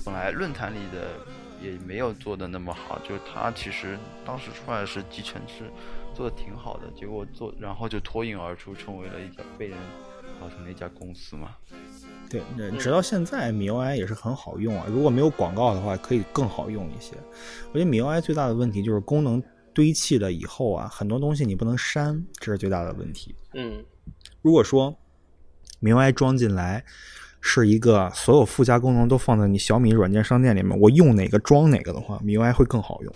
本来论坛里的也没有做的那么好，就是它其实当时出来是集成是做的挺好的，结果做然后就脱颖而出，成为了一家被人搞成了一家公司嘛。对，对直到现在 MIUI 也是很好用啊。如果没有广告的话，可以更好用一些。我觉得 MIUI 最大的问题就是功能堆砌了以后啊，很多东西你不能删，这是最大的问题。嗯，如果说 MIUI 装进来是一个所有附加功能都放在你小米软件商店里面，我用哪个装哪个的话，MIUI 会更好用。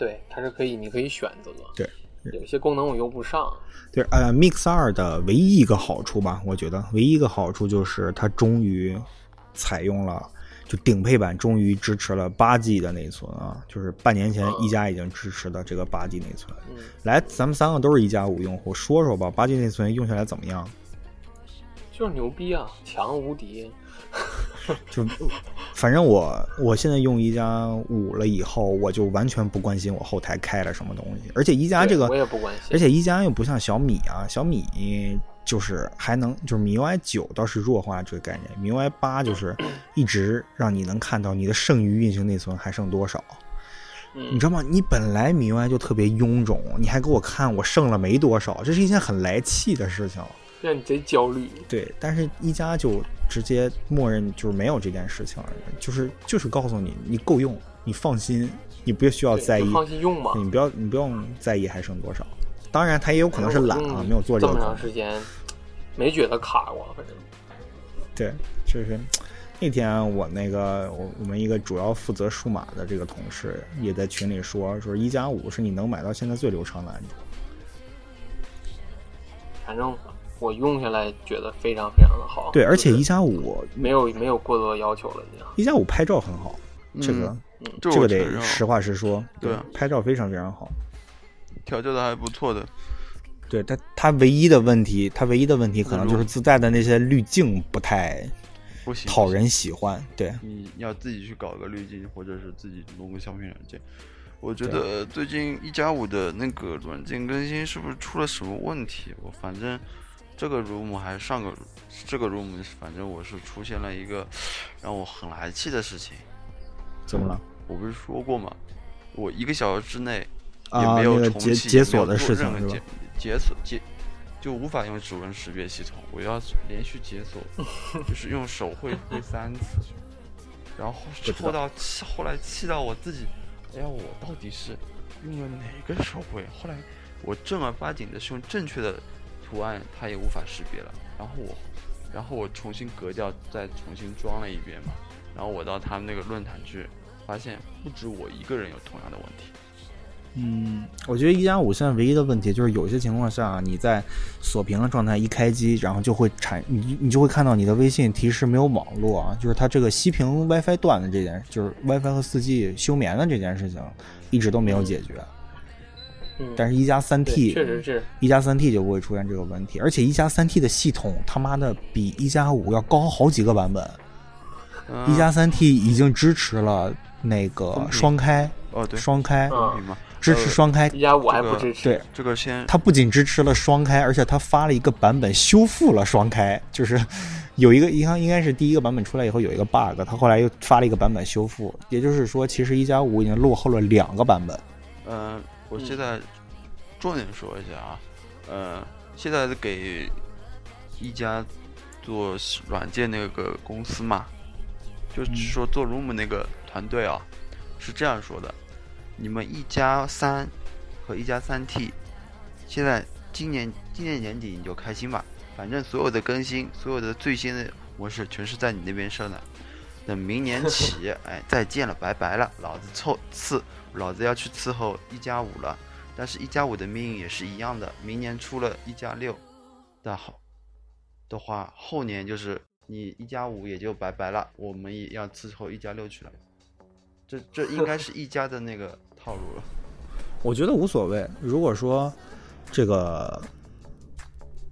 对，它是可以，你可以选择。对，有些功能我用不上。对，呃，Mix 二的唯一一个好处吧，我觉得唯一一个好处就是它终于采用了，就顶配版终于支持了八 G 的内存啊，就是半年前一加已经支持的这个八 G 内存。嗯，来，咱们三个都是一加五用户，说说吧，八 G 内存用下来怎么样？就是牛逼啊，强无敌。就反正我我现在用一加五了以后，我就完全不关心我后台开了什么东西，而且一加这个我也不关心。而且一加又不像小米啊，小米就是还能就是 MIUI 九倒是弱化这个概念，MIUI 八就是 一直让你能看到你的剩余运行内存还剩多少，嗯你知道吗？你本来 MIUI 就特别臃肿，你还给我看我剩了没多少，这是一件很来气的事情。让你贼焦虑。对，但是一加就直接默认就是没有这件事情了，就是就是告诉你你够用，你放心，你不需要在意就，放心用嘛。你不要你不用在意还剩多少。当然，他也有可能是懒啊，嗯没有做这这么个功能。长时间，没觉得卡过，反正。对，就是那天我那个我我们一个主要负责数码的这个同事也在群里说，说一加五是你能买到现在最流畅的安卓。反正我用下来觉得非常非常的好。对，而且一加五没有没有过多的要求了，已经。一加五拍照很好，这个、嗯这这个得实话实说，对啊拍照非常非常好。调教的还不错的。对它，它唯一的问题，它唯一的问题可能就是自带的那些滤镜不太不行，讨人喜欢。对，你要自己去搞个滤镜，或者是自己弄个相片软件。我觉得最近一加五的那个软件更新是不是出了什么问题？我反正这个 room 还是上个这个 room，反正我是出现了一个让我很来气的事情。怎么了？我不是说过吗？我一个小时之内也啊没有那个解重启，解锁的也没有做事情是吧任何解解锁解就无法用指纹识别系统，我要连续解锁，就是用手绘绘 三次，然后知道抽到气，后来气到我自己，哎呀，我到底是用了哪个手绘？后来我正儿八经的是用正确的图案，它也无法识别了。然后我，然后我重新格调，再重新装了一遍嘛。然后我到他们那个论坛去，发现不止我一个人有同样的问题。嗯，我觉得一加五现在唯一的问题就是有些情况下你在锁屏的状态一开机，然后就会产你你就会看到你的微信提示没有网络啊，就是它这个熄屏 WiFi 断的这件，就是 WiFi 和 4G 休眠的这件事情一直都没有解决。但是，一加三 T 确实是，一加三 T 就不会出现这个问题，而且一加三 T 的系统他妈的比一加五要高好几个版本。嗯一加三 T 已经支持了那个双开，哦对，双开？支持双开一加五还不支持。对，这个先它不仅支持了双开，而且它发了一个版本修复了双开，就是有一个应该应该是第一个版本出来以后有一个 bug，它后来又发了一个版本修复，也就是说，其实一加五已经落后了两个版本。嗯，我嗯现在重点说一下啊，呃，现在给一家做软件那个公司嘛，就是嗯说做 Room 那个团队啊，是这样说的：你们一加三和一加三 T，现在今年今年年底你就开心吧，反正所有的更新，所有的最新的模式全是在你那边设的。等明年起，哎，再见了，拜拜了，老子凑伺，老子要去伺候一加五了。但是，一加五的命运也是一样的，明年出了一加六的好的话，后年就是你一加五也就拜拜了，我们也要伺候一加六去了。这这应该是一加的那个套路了。我觉得无所谓。如果说这个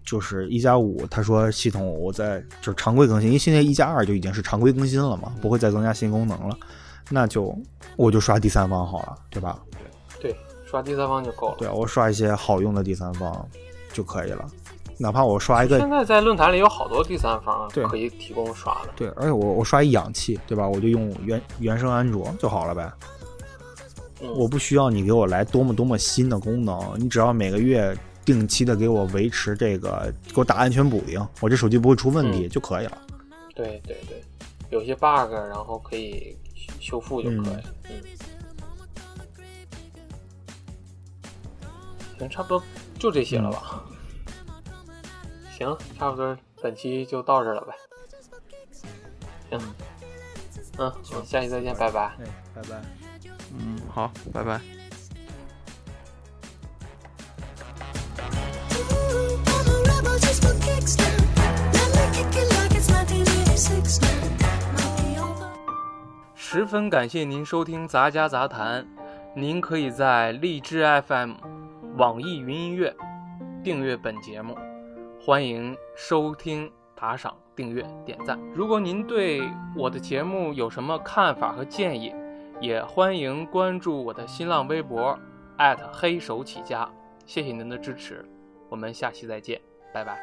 就是一加五，他说系统我在就是常规更新，因为现在一加二就已经是常规更新了嘛，不会再增加新功能了，那就我就刷第三方好了，对吧？对，刷第三方就够了。对啊，我刷一些好用的第三方就可以了，哪怕我刷一个现在在论坛里有好多第三方可以提供刷的。对，而且我我刷一氧气，对吧？我就用原原生安卓就好了呗。嗯我不需要你给我来多么多么新的功能，你只要每个月定期的给我维持这个，给我打安全补丁，我这手机不会出问题、嗯就可以了。对对对，有些 bug 然后可以修复就可以。嗯。行，差不多就这些了吧？行，差不多本期就到这了呗。行，嗯，我们，下期再见，拜拜。哎，拜拜。嗯，好，拜拜。十分感谢您收听《杂家杂谈》，您可以在荔枝 FM、网易云音乐订阅本节目，欢迎收听、打赏、订阅、点赞。如果您对我的节目有什么看法和建议，也欢迎关注我的新浪微博黑手起家。谢谢您的支持，我们下期再见，拜拜。